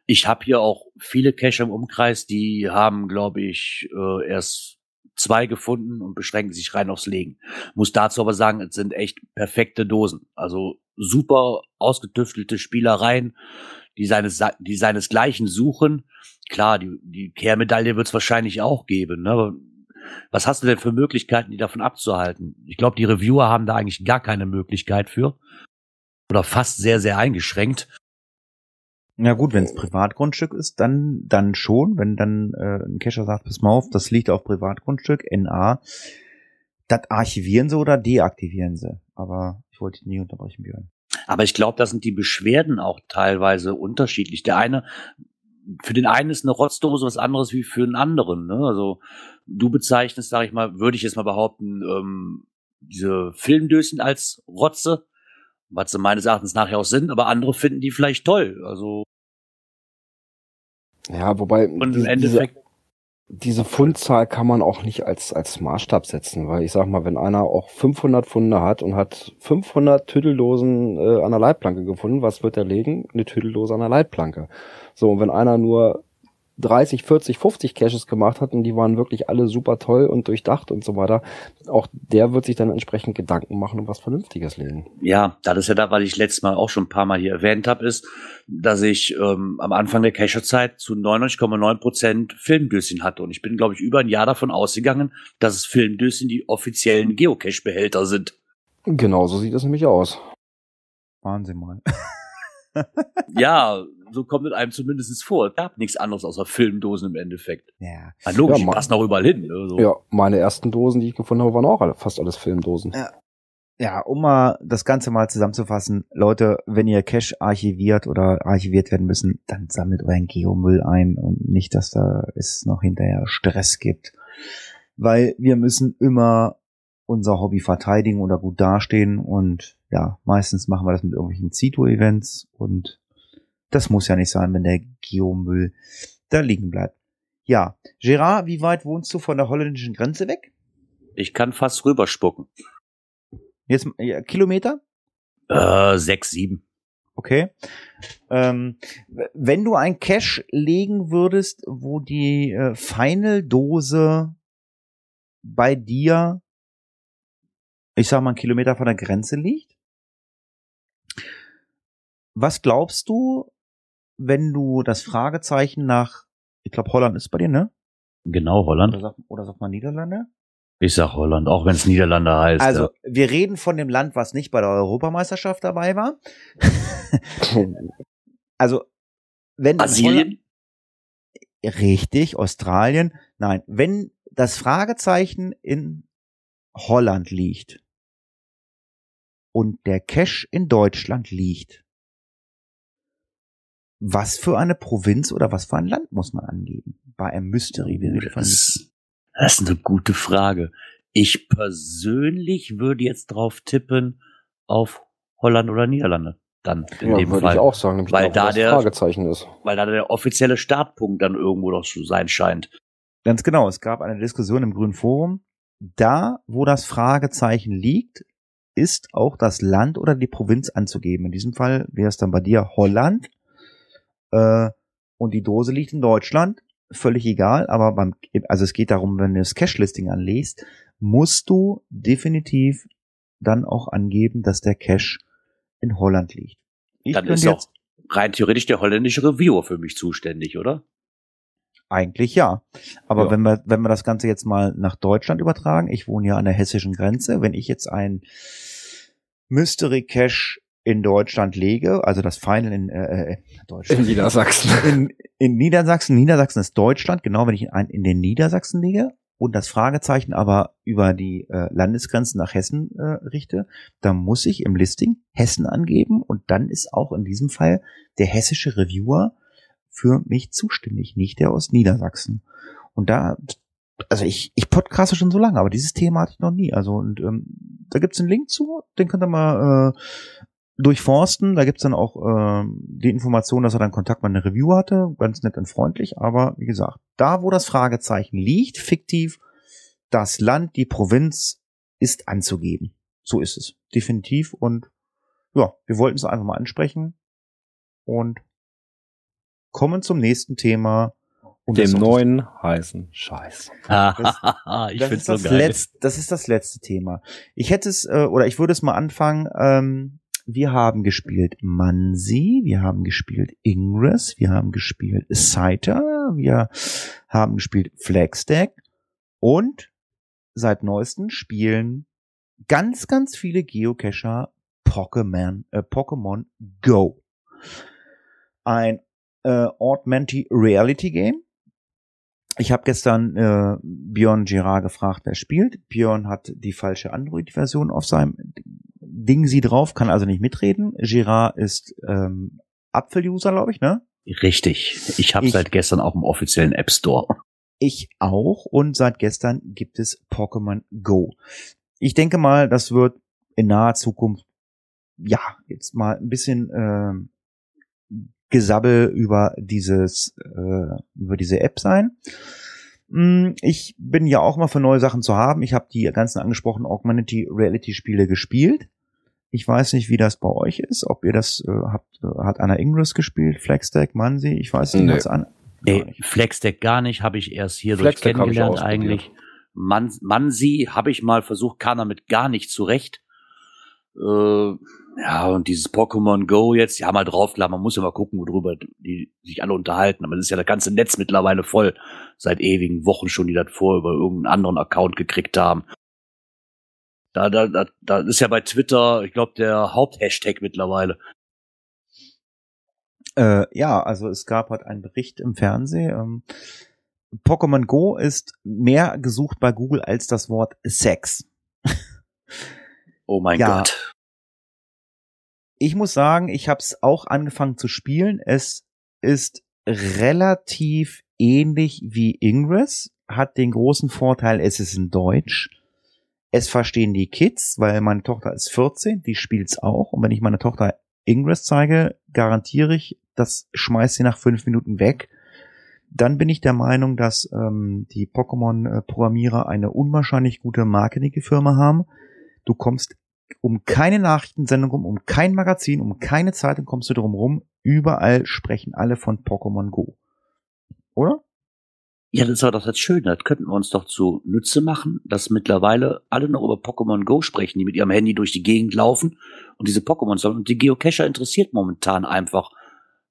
ich habe hier auch viele Cache im Umkreis, die haben, glaube ich, äh, erst zwei gefunden und beschränken sich rein aufs Legen. Muss dazu aber sagen, es sind echt perfekte Dosen. Also super ausgetüftelte Spielereien, die seines, die seinesgleichen suchen. Klar, die, die Kehrmedaille wird es wahrscheinlich auch geben. Ne? Aber Was hast du denn für Möglichkeiten, die davon abzuhalten? Ich glaube, die Reviewer haben da eigentlich gar keine Möglichkeit für. Oder fast sehr, sehr eingeschränkt. Na gut, wenn es Privatgrundstück ist, dann dann schon. Wenn dann äh, ein Cacher sagt, pass mal auf, das liegt auf Privatgrundstück, NA, das archivieren sie oder deaktivieren sie. Aber ich Ich wollte dich nie unterbrechen, Björn. Aber ich glaube, da sind die Beschwerden auch teilweise unterschiedlich. Der eine, für den einen ist eine Rotzdose was anderes wie für einen anderen. Ne? Also du bezeichnest, sage ich mal, würde ich jetzt mal behaupten, ähm, diese Filmdöschen als Rotze, was sie meines Erachtens nachher auch sind, aber andere finden die vielleicht toll. Also ja, wobei und im Endeffekt diese Pfundzahl kann man auch nicht als, als Maßstab setzen, weil ich sag mal, wenn einer auch 500 Pfunde hat und hat 500 Tüdeldosen äh, an der Leitplanke gefunden, was wird er legen? Eine Tüdeldose an der Leitplanke. So, und wenn einer nur 30, 40, 50 Caches gemacht hat und die waren wirklich alle super toll und durchdacht und so weiter, auch der wird sich dann entsprechend Gedanken machen und was Vernünftiges legen. Ja, das ist ja da, was ich letztes Mal auch schon ein paar Mal hier erwähnt habe, ist, dass ich ähm, am Anfang der Cacher-Zeit zu 99,9 Prozent Filmdöschen hatte und ich bin, glaube ich, über ein Jahr davon ausgegangen, dass es Filmdöschen die offiziellen Geocache-Behälter sind. Genau, so sieht es nämlich aus. Wahnsinn mal. ja, so kommt es einem zumindest vor. Es gab nichts anderes außer Filmdosen im Endeffekt. Ja. Na, logisch, Ja, die passen auch überall hin. Ne? So. Ja, meine ersten Dosen, die ich gefunden habe, waren auch alle, fast alles Filmdosen. Ja. Ja, um mal das Ganze mal zusammenzufassen, Leute, wenn ihr Cache archiviert oder archiviert werden müssen, dann sammelt euren Geomüll ein und nicht, dass da es noch hinterher Stress gibt. Weil wir müssen immer unser Hobby verteidigen oder gut dastehen und ja, meistens machen wir das mit irgendwelchen Zito-Events und das muss ja nicht sein, wenn der Geomüll da liegen bleibt. Ja, Gerard, wie weit wohnst du von der holländischen Grenze weg? Ich kann fast rüberspucken. Jetzt ja, Kilometer? Äh, sechs, sieben. Okay. Ähm, wenn du ein Cache legen würdest, wo die äh, Final-Dose bei dir, ich sag mal, einen Kilometer von der Grenze liegt, was glaubst du, wenn du das Fragezeichen nach, ich glaube, Holland ist bei dir, ne? Genau, Holland. Oder sagt, oder sagt man Niederlande? Ich sag Holland, auch wenn es Niederlande heißt. Also, ja. wir reden von dem Land, was nicht bei der Europameisterschaft dabei war. (laughs) also, wenn Brasilien? Richtig, Australien. Nein, wenn das Fragezeichen in Holland liegt und der Cache in Deutschland liegt, was für eine Provinz oder was für ein Land muss man angeben? Bei einem Mystery. Reden von Das, das ist eine gute Frage. Ich persönlich würde jetzt drauf tippen auf Holland oder Niederlande. Dann in ja, dem würde Fall. ich auch sagen, Weil da, wo da das der- Fragezeichen ist. Weil da der offizielle Startpunkt dann irgendwo doch zu sein scheint. Ganz genau, es gab eine Diskussion im Grünen Forum. Da, wo das Fragezeichen liegt, ist auch das Land oder die Provinz anzugeben. In diesem Fall wäre es dann bei dir Holland äh, und die Dose liegt in Deutschland. Völlig egal, aber beim, also es geht darum, wenn du das Cache-Listing anlegst, musst du definitiv dann auch angeben, dass der Cache in Holland liegt. Ich dann ist doch rein theoretisch der holländische Reviewer für mich zuständig, oder? Eigentlich ja. Aber Ja. wenn wir, wenn wir das Ganze jetzt mal nach Deutschland übertragen, ich wohne ja an der hessischen Grenze, wenn ich jetzt ein Mystery Cache in Deutschland lege, also das Final in äh, äh, Deutschland. In Niedersachsen. in, in Niedersachsen, Niedersachsen ist Deutschland, genau wenn ich ein in den Niedersachsen lege und das Fragezeichen aber über die äh, Landesgrenzen nach Hessen äh, richte, dann muss ich im Listing Hessen angeben und dann ist auch in diesem Fall der hessische Reviewer für mich zuständig, nicht der aus Niedersachsen. Und da, also ich, ich podcaste schon so lange, aber dieses Thema hatte ich noch nie. Also und ähm, da gibt's einen Link zu, den könnt ihr mal äh, durchforsten. Da gibt's dann auch ähm, die Information, dass er dann Kontakt mit einer Review hatte, ganz nett und freundlich. Aber wie gesagt, da wo das Fragezeichen liegt, fiktiv, das Land, die Provinz ist anzugeben. So ist es, definitiv. Und ja, wir wollten es einfach mal ansprechen und kommen zum nächsten Thema. Und das Dem das- neuen heißen Scheiß. (laughs) ich das ist so das geil. letzte, das ist das letzte Thema. Ich hätte es, äh, oder ich würde es mal anfangen. Ähm, wir haben gespielt Mansi, wir haben gespielt Ingress, wir haben gespielt Scyther, wir haben gespielt Flagstack und seit neuestem spielen ganz, ganz viele Geocacher Pokémon, äh, Pokémon Go. Ein äh, Augmented Reality Game. Ich habe gestern äh, Björn Girard gefragt, wer spielt. Björn hat die falsche Android-Version auf seinem Ding sie drauf, kann also nicht mitreden. Girard ist ähm, Apfel-User, glaube ich, ne? Richtig. Ich habe seit gestern auch im offiziellen App Store. Ich auch und seit gestern gibt es Pokémon Go. Ich denke mal, das wird in naher Zukunft ja jetzt mal ein bisschen ähm, Gesabbel über dieses äh, über diese App sein. Mm, Ich bin ja auch mal für neue Sachen zu haben. Ich habe die ganzen angesprochenen Augmented Reality Spiele gespielt. Ich weiß nicht, wie das bei euch ist, ob ihr das äh, habt. Äh, hat Anna Ingress gespielt, Flagstack, Mansi, ich weiß nicht, Nee. was an. Nee, Gar nicht. Flexdeck gar nicht, habe ich erst hier durch kennengelernt eigentlich. Man, Mansi habe ich mal versucht, kam damit gar nicht zurecht. Äh, ja, und dieses Pokémon Go jetzt, ja mal drauf, klar, man muss ja mal gucken, worüber die sich alle unterhalten. Aber das ist ja das ganze Netz mittlerweile voll. Seit ewigen Wochen schon, die das vor über irgendeinen anderen Account gekriegt haben. Da, da, da, da ist ja bei Twitter, ich glaube, der Haupthashtag mittlerweile. Äh, ja, also es gab halt einen Bericht im Fernsehen. Ähm, Pokémon Go ist mehr gesucht bei Google als das Wort Sex. Oh mein Ja. Gott. Ich muss sagen, ich habe es auch angefangen zu spielen. Es ist relativ ähnlich wie Ingress, hat den großen Vorteil, es ist in Deutsch. Es verstehen die Kids, weil meine Tochter ist 14, die spielt's auch. Und wenn ich meiner Tochter Ingress zeige, garantiere ich, das schmeißt sie nach fünf Minuten weg. Dann bin ich der Meinung, dass ähm, die Pokémon-Programmierer eine unwahrscheinlich gute Marketingfirma haben. Du kommst um keine Nachrichtensendung rum, um kein Magazin, um keine Zeitung kommst du drum rum. Überall sprechen alle von Pokémon Go. Oder? Ja, das aber doch das Schöne. Das könnten wir uns doch zu Nütze machen, dass mittlerweile alle noch über Pokémon Go sprechen, die mit ihrem Handy durch die Gegend laufen und diese Pokémon sammeln. Und die Geocacher interessiert momentan einfach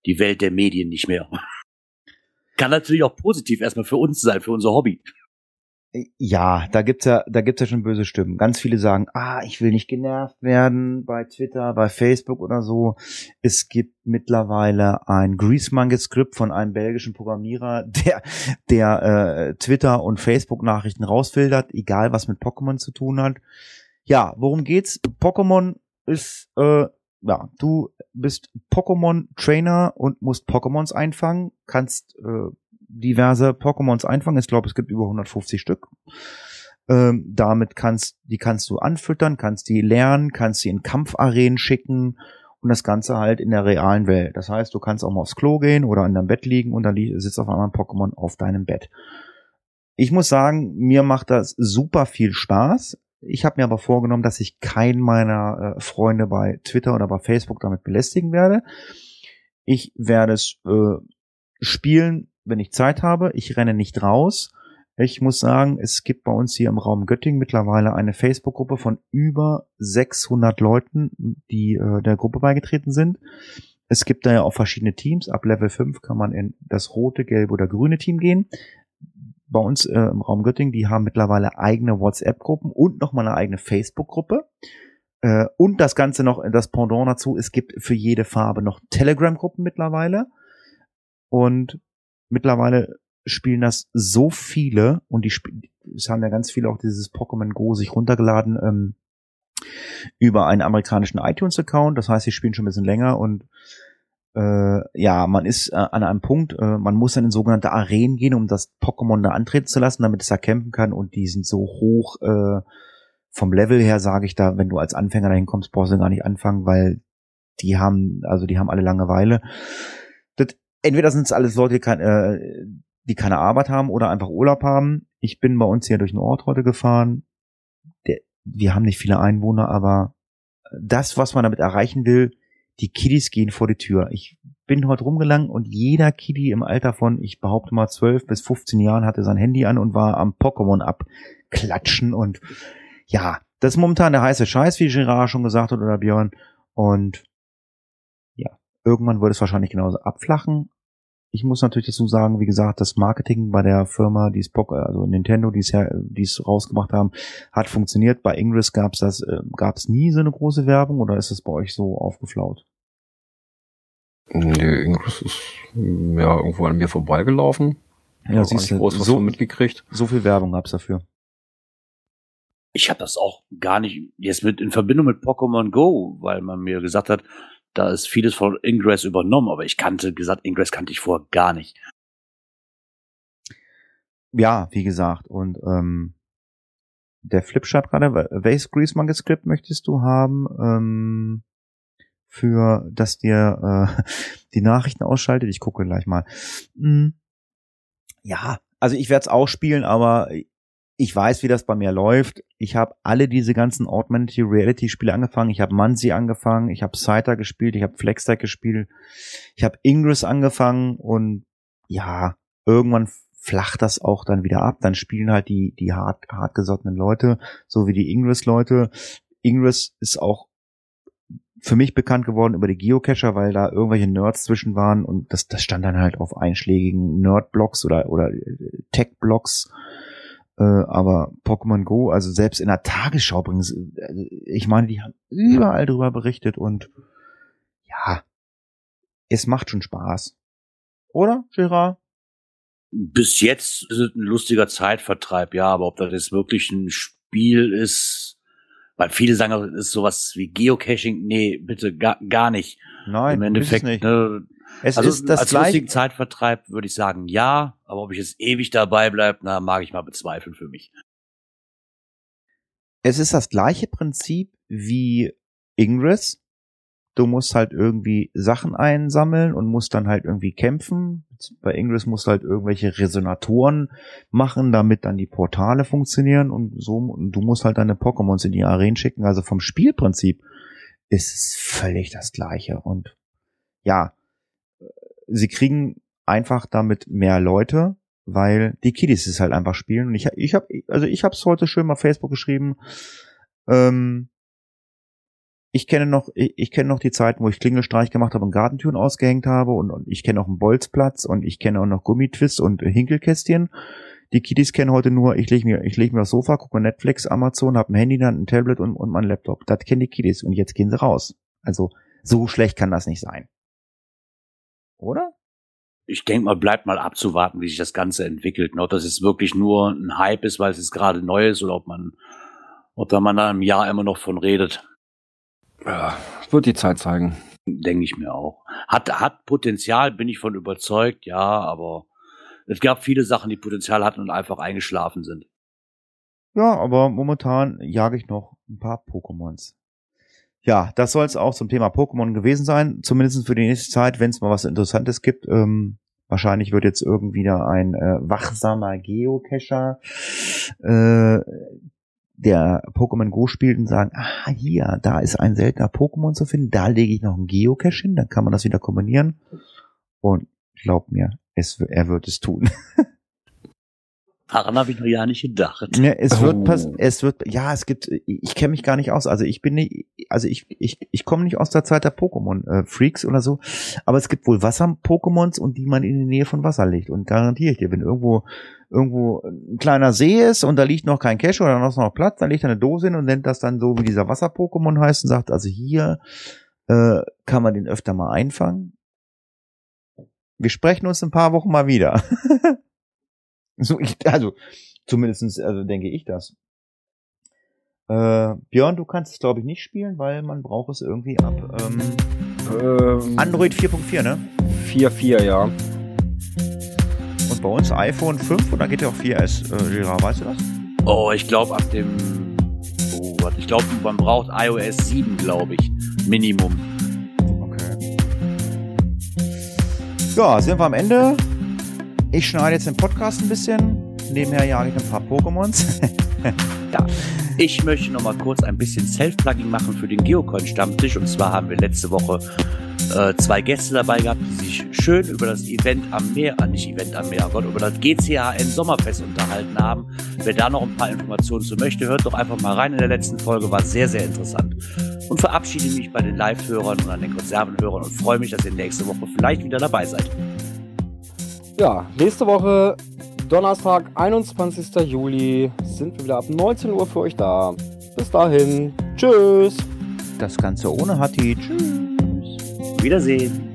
die Welt der Medien nicht mehr. (laughs) Kann natürlich auch positiv erstmal für uns sein, für unser Hobby. Ja, da gibt's ja, da gibt's ja schon böse Stimmen. Ganz viele sagen, ah, ich will nicht genervt werden bei Twitter, bei Facebook oder so. Es gibt mittlerweile ein Greasemonger-Skript von einem belgischen Programmierer, (laughs) der, der äh, Twitter und Facebook-Nachrichten rausfiltert, egal was mit Pokémon zu tun hat. Ja, worum geht's? Pokémon ist, äh, ja, du bist Pokémon-Trainer und musst Pokémons einfangen, kannst äh, diverse Pokémons einfangen. Ich glaube, es gibt über 150 Stück. Ähm, damit kannst, die kannst du anfüttern, kannst die lernen, kannst sie in Kampfarenen schicken und das Ganze halt in der realen Welt. Das heißt, du kannst auch mal aufs Klo gehen oder in deinem Bett liegen und dann sitzt auf einmal ein Pokémon auf deinem Bett. Ich muss sagen, mir macht das super viel Spaß. Ich habe mir aber vorgenommen, dass ich keinen meiner äh, Freunde bei Twitter oder bei Facebook damit belästigen werde. Ich werde es äh, spielen, wenn ich Zeit habe. Ich renne nicht raus. Ich muss sagen, es gibt bei uns hier im Raum Göttingen mittlerweile eine Facebook-Gruppe von über 600 Leuten, die äh, der Gruppe beigetreten sind. Es gibt da ja auch verschiedene Teams. Ab Level 5 kann man in das rote, gelbe oder grüne Team gehen. Bei uns äh, im Raum Göttingen, die haben mittlerweile eigene WhatsApp-Gruppen und nochmal eine eigene Facebook-Gruppe. Äh, und das Ganze noch, das Pendant dazu, es gibt für jede Farbe noch Telegram-Gruppen mittlerweile. Und mittlerweile spielen das so viele und die es haben ja ganz viele auch dieses Pokémon Go sich runtergeladen ähm, über einen amerikanischen iTunes-Account. Das heißt, sie spielen schon ein bisschen länger und äh, ja, man ist äh, an einem Punkt, äh, man muss dann in sogenannte Arenen gehen, um das Pokémon da antreten zu lassen, damit es da kämpfen kann und die sind so hoch äh, vom Level her, sage ich da, wenn du als Anfänger dahin kommst, brauchst du gar nicht anfangen, weil die haben, also die haben alle Langeweile. Entweder sind es alles Leute, die, kein, äh, die keine Arbeit haben oder einfach Urlaub haben. Ich bin bei uns hier durch den Ort heute gefahren. Der, wir haben nicht viele Einwohner, aber das, was man damit erreichen will, die Kiddies gehen vor die Tür. Ich bin heute rumgelangt und jeder Kiddie im Alter von, ich behaupte mal 12 bis 15 Jahren hatte sein Handy an und war am Pokémon abklatschen und ja, das ist momentan der heiße Scheiß, wie Gerard schon gesagt hat oder Björn und irgendwann wird es wahrscheinlich genauso abflachen. Ich muss natürlich dazu sagen, wie gesagt, das Marketing bei der Firma, die es Pok- also Nintendo, die es ja, es rausgebracht haben, hat funktioniert. Bei Ingress gab es das, äh, gab es nie so eine große Werbung oder ist es bei euch so aufgeflaut? Nee, Ingress ist ja irgendwo an mir vorbeigelaufen. Ja, auch siehst du, groß was so, mitgekriegt. so viel Werbung gab's dafür. Ich habe das auch gar nicht jetzt mit in Verbindung mit Pokémon Go, weil man mir gesagt hat, da ist vieles von Ingress übernommen, aber ich kannte, gesagt, Ingress kannte ich vorher gar nicht. Ja, wie gesagt, und ähm, der Flip schreibt gerade, welches Greasemonger Skript möchtest du haben, ähm, für, dass dir äh, (laughs) die Nachrichten ausschaltet? Ich gucke gleich mal. Hm. Ja, also ich werde es auch spielen, aber ich weiß, wie das bei mir läuft. Ich habe alle diese ganzen Augmented Reality Spiele angefangen. Ich habe Mansi angefangen, ich habe Scyther gespielt, ich habe Flextech gespielt, ich habe Ingress angefangen und ja, irgendwann flacht das auch dann wieder ab. Dann spielen halt die, die hart, hartgesottenen Leute, so wie die Ingress-Leute. Ingress ist auch für mich bekannt geworden über die Geocacher, weil da irgendwelche Nerds zwischen waren und das, das stand dann halt auf einschlägigen Nerd-Blogs oder, oder äh, Tech-Blogs. Äh, aber Pokémon Go, also selbst in der Tagesschau bringen sie, äh, ich meine, die haben überall drüber berichtet und ja, es macht schon Spaß. Oder, Gerard? bis jetzt ist es ein lustiger Zeitvertreib, ja, aber ob das jetzt wirklich ein Spiel ist, weil viele sagen, es ist sowas wie Geocaching, nee, bitte gar, gar nicht. Nein, im Endeffekt, nicht. Ne, Es also ist das als gleiche. lustigen Zeitvertreib würde ich sagen, ja, aber ob ich jetzt ewig dabei bleibe, na, mag ich mal bezweifeln für mich. Es ist das gleiche Prinzip wie Ingress. Du musst halt irgendwie Sachen einsammeln und musst dann halt irgendwie kämpfen. Bei Ingress musst du halt irgendwelche Resonatoren machen, damit dann die Portale funktionieren und so. Und du musst halt deine Pokémons in die Arenen schicken. Also vom Spielprinzip ist es völlig das gleiche. Und ja, sie kriegen einfach damit mehr Leute, weil die Kiddies es halt einfach spielen. Und ich, ich habe, also ich habe es heute schön mal Facebook geschrieben. Ähm, ich kenne noch, ich, ich kenne noch die Zeiten, wo ich Klingelstreich gemacht habe und Gartentüren ausgehängt habe und, und ich kenne auch einen Bolzplatz und ich kenne auch noch Gummitwist und Hinkelkästchen. Die Kiddies kennen heute nur, ich lege mir, ich lege mir aufs Sofa, gucke Netflix, Amazon, habe ein Handy, dann ein Tablet und, und mein Laptop. Das kennen die Kiddies und jetzt gehen sie raus. Also so schlecht kann das nicht sein. Oder? Ich denke mal, bleibt mal abzuwarten, wie sich das Ganze entwickelt. Ne? Ob das jetzt wirklich nur ein Hype ist, weil es jetzt gerade neu ist, oder ob man, ob da man da im Jahr immer noch von redet. Ja, wird die Zeit zeigen. Denke ich mir auch. Hat, hat Potenzial, bin ich von überzeugt, ja, aber es gab viele Sachen, die Potenzial hatten und einfach eingeschlafen sind. Ja, aber momentan jage ich noch ein paar Pokémons. Ja, das soll es auch zum Thema Pokémon gewesen sein, zumindest für die nächste Zeit, wenn es mal was Interessantes gibt. Ähm, wahrscheinlich wird jetzt irgendwie da ein äh, wachsamer Geocacher, äh, der Pokémon Go spielt und sagen, ah, hier, da ist ein seltener Pokémon zu finden, da lege ich noch einen Geocache hin, dann kann man das wieder kombinieren. Und glaub mir, es, er wird es tun. (laughs) Daran habe ich noch ja nicht gedacht. Ja, es wird Oh. pass es wird ja, es gibt ich kenne mich gar nicht aus, also ich bin nicht also ich ich ich komme nicht aus der Zeit der Pokémon äh, Freaks oder so, aber es gibt wohl Wasser Pokémons und die man in die Nähe von Wasser legt und garantiere ich dir, wenn irgendwo irgendwo ein kleiner See ist und da liegt noch kein Cache oder noch noch Platz, dann legt er eine Dose hin und nennt das dann so wie dieser Wasser Pokémon heißt und sagt, also hier äh, kann man den öfter mal einfangen. Wir sprechen uns in ein paar Wochen mal wieder. (laughs) So, ich, (laughs) also, zumindestens also denke ich das. Äh, Björn, du kannst es glaube ich nicht spielen, weil man braucht es irgendwie ab. Ähm, Ähm, Android 4.4, ne? 4-4, ja. Und bei uns iPhone 5 und da geht ja auch 4S, äh, Gerard, weißt du das? Oh, ich glaube ab dem, oh, warte, ich glaube, man braucht iOS 7, glaube ich, Minimum. Okay. Ja, sind wir am Ende. Ich schneide jetzt den Podcast ein bisschen. Nebenher jage ich ein paar Pokémons. (laughs) Ich möchte noch mal kurz ein bisschen Self-Plugging machen für den Geocoin-Stammtisch. Und zwar haben wir letzte Woche äh, zwei Gäste dabei gehabt, die sich schön über das Event am Meer, ah, nicht Event am Meer, oh Gott, über das GCHN Sommerfest unterhalten haben. Wer da noch ein paar Informationen zu möchte, hört doch einfach mal rein in der letzten Folge, war sehr, sehr interessant. Und verabschiede mich bei den Live-Hörern und an den Konservenhörern und freue mich, dass ihr nächste Woche vielleicht wieder dabei seid. Ja, nächste Woche, Donnerstag, 21. Juli, sind wir wieder ab 19 Uhr für euch da. Bis dahin, tschüss. Das Ganze ohne Hatti. Tschüss. Wiedersehen.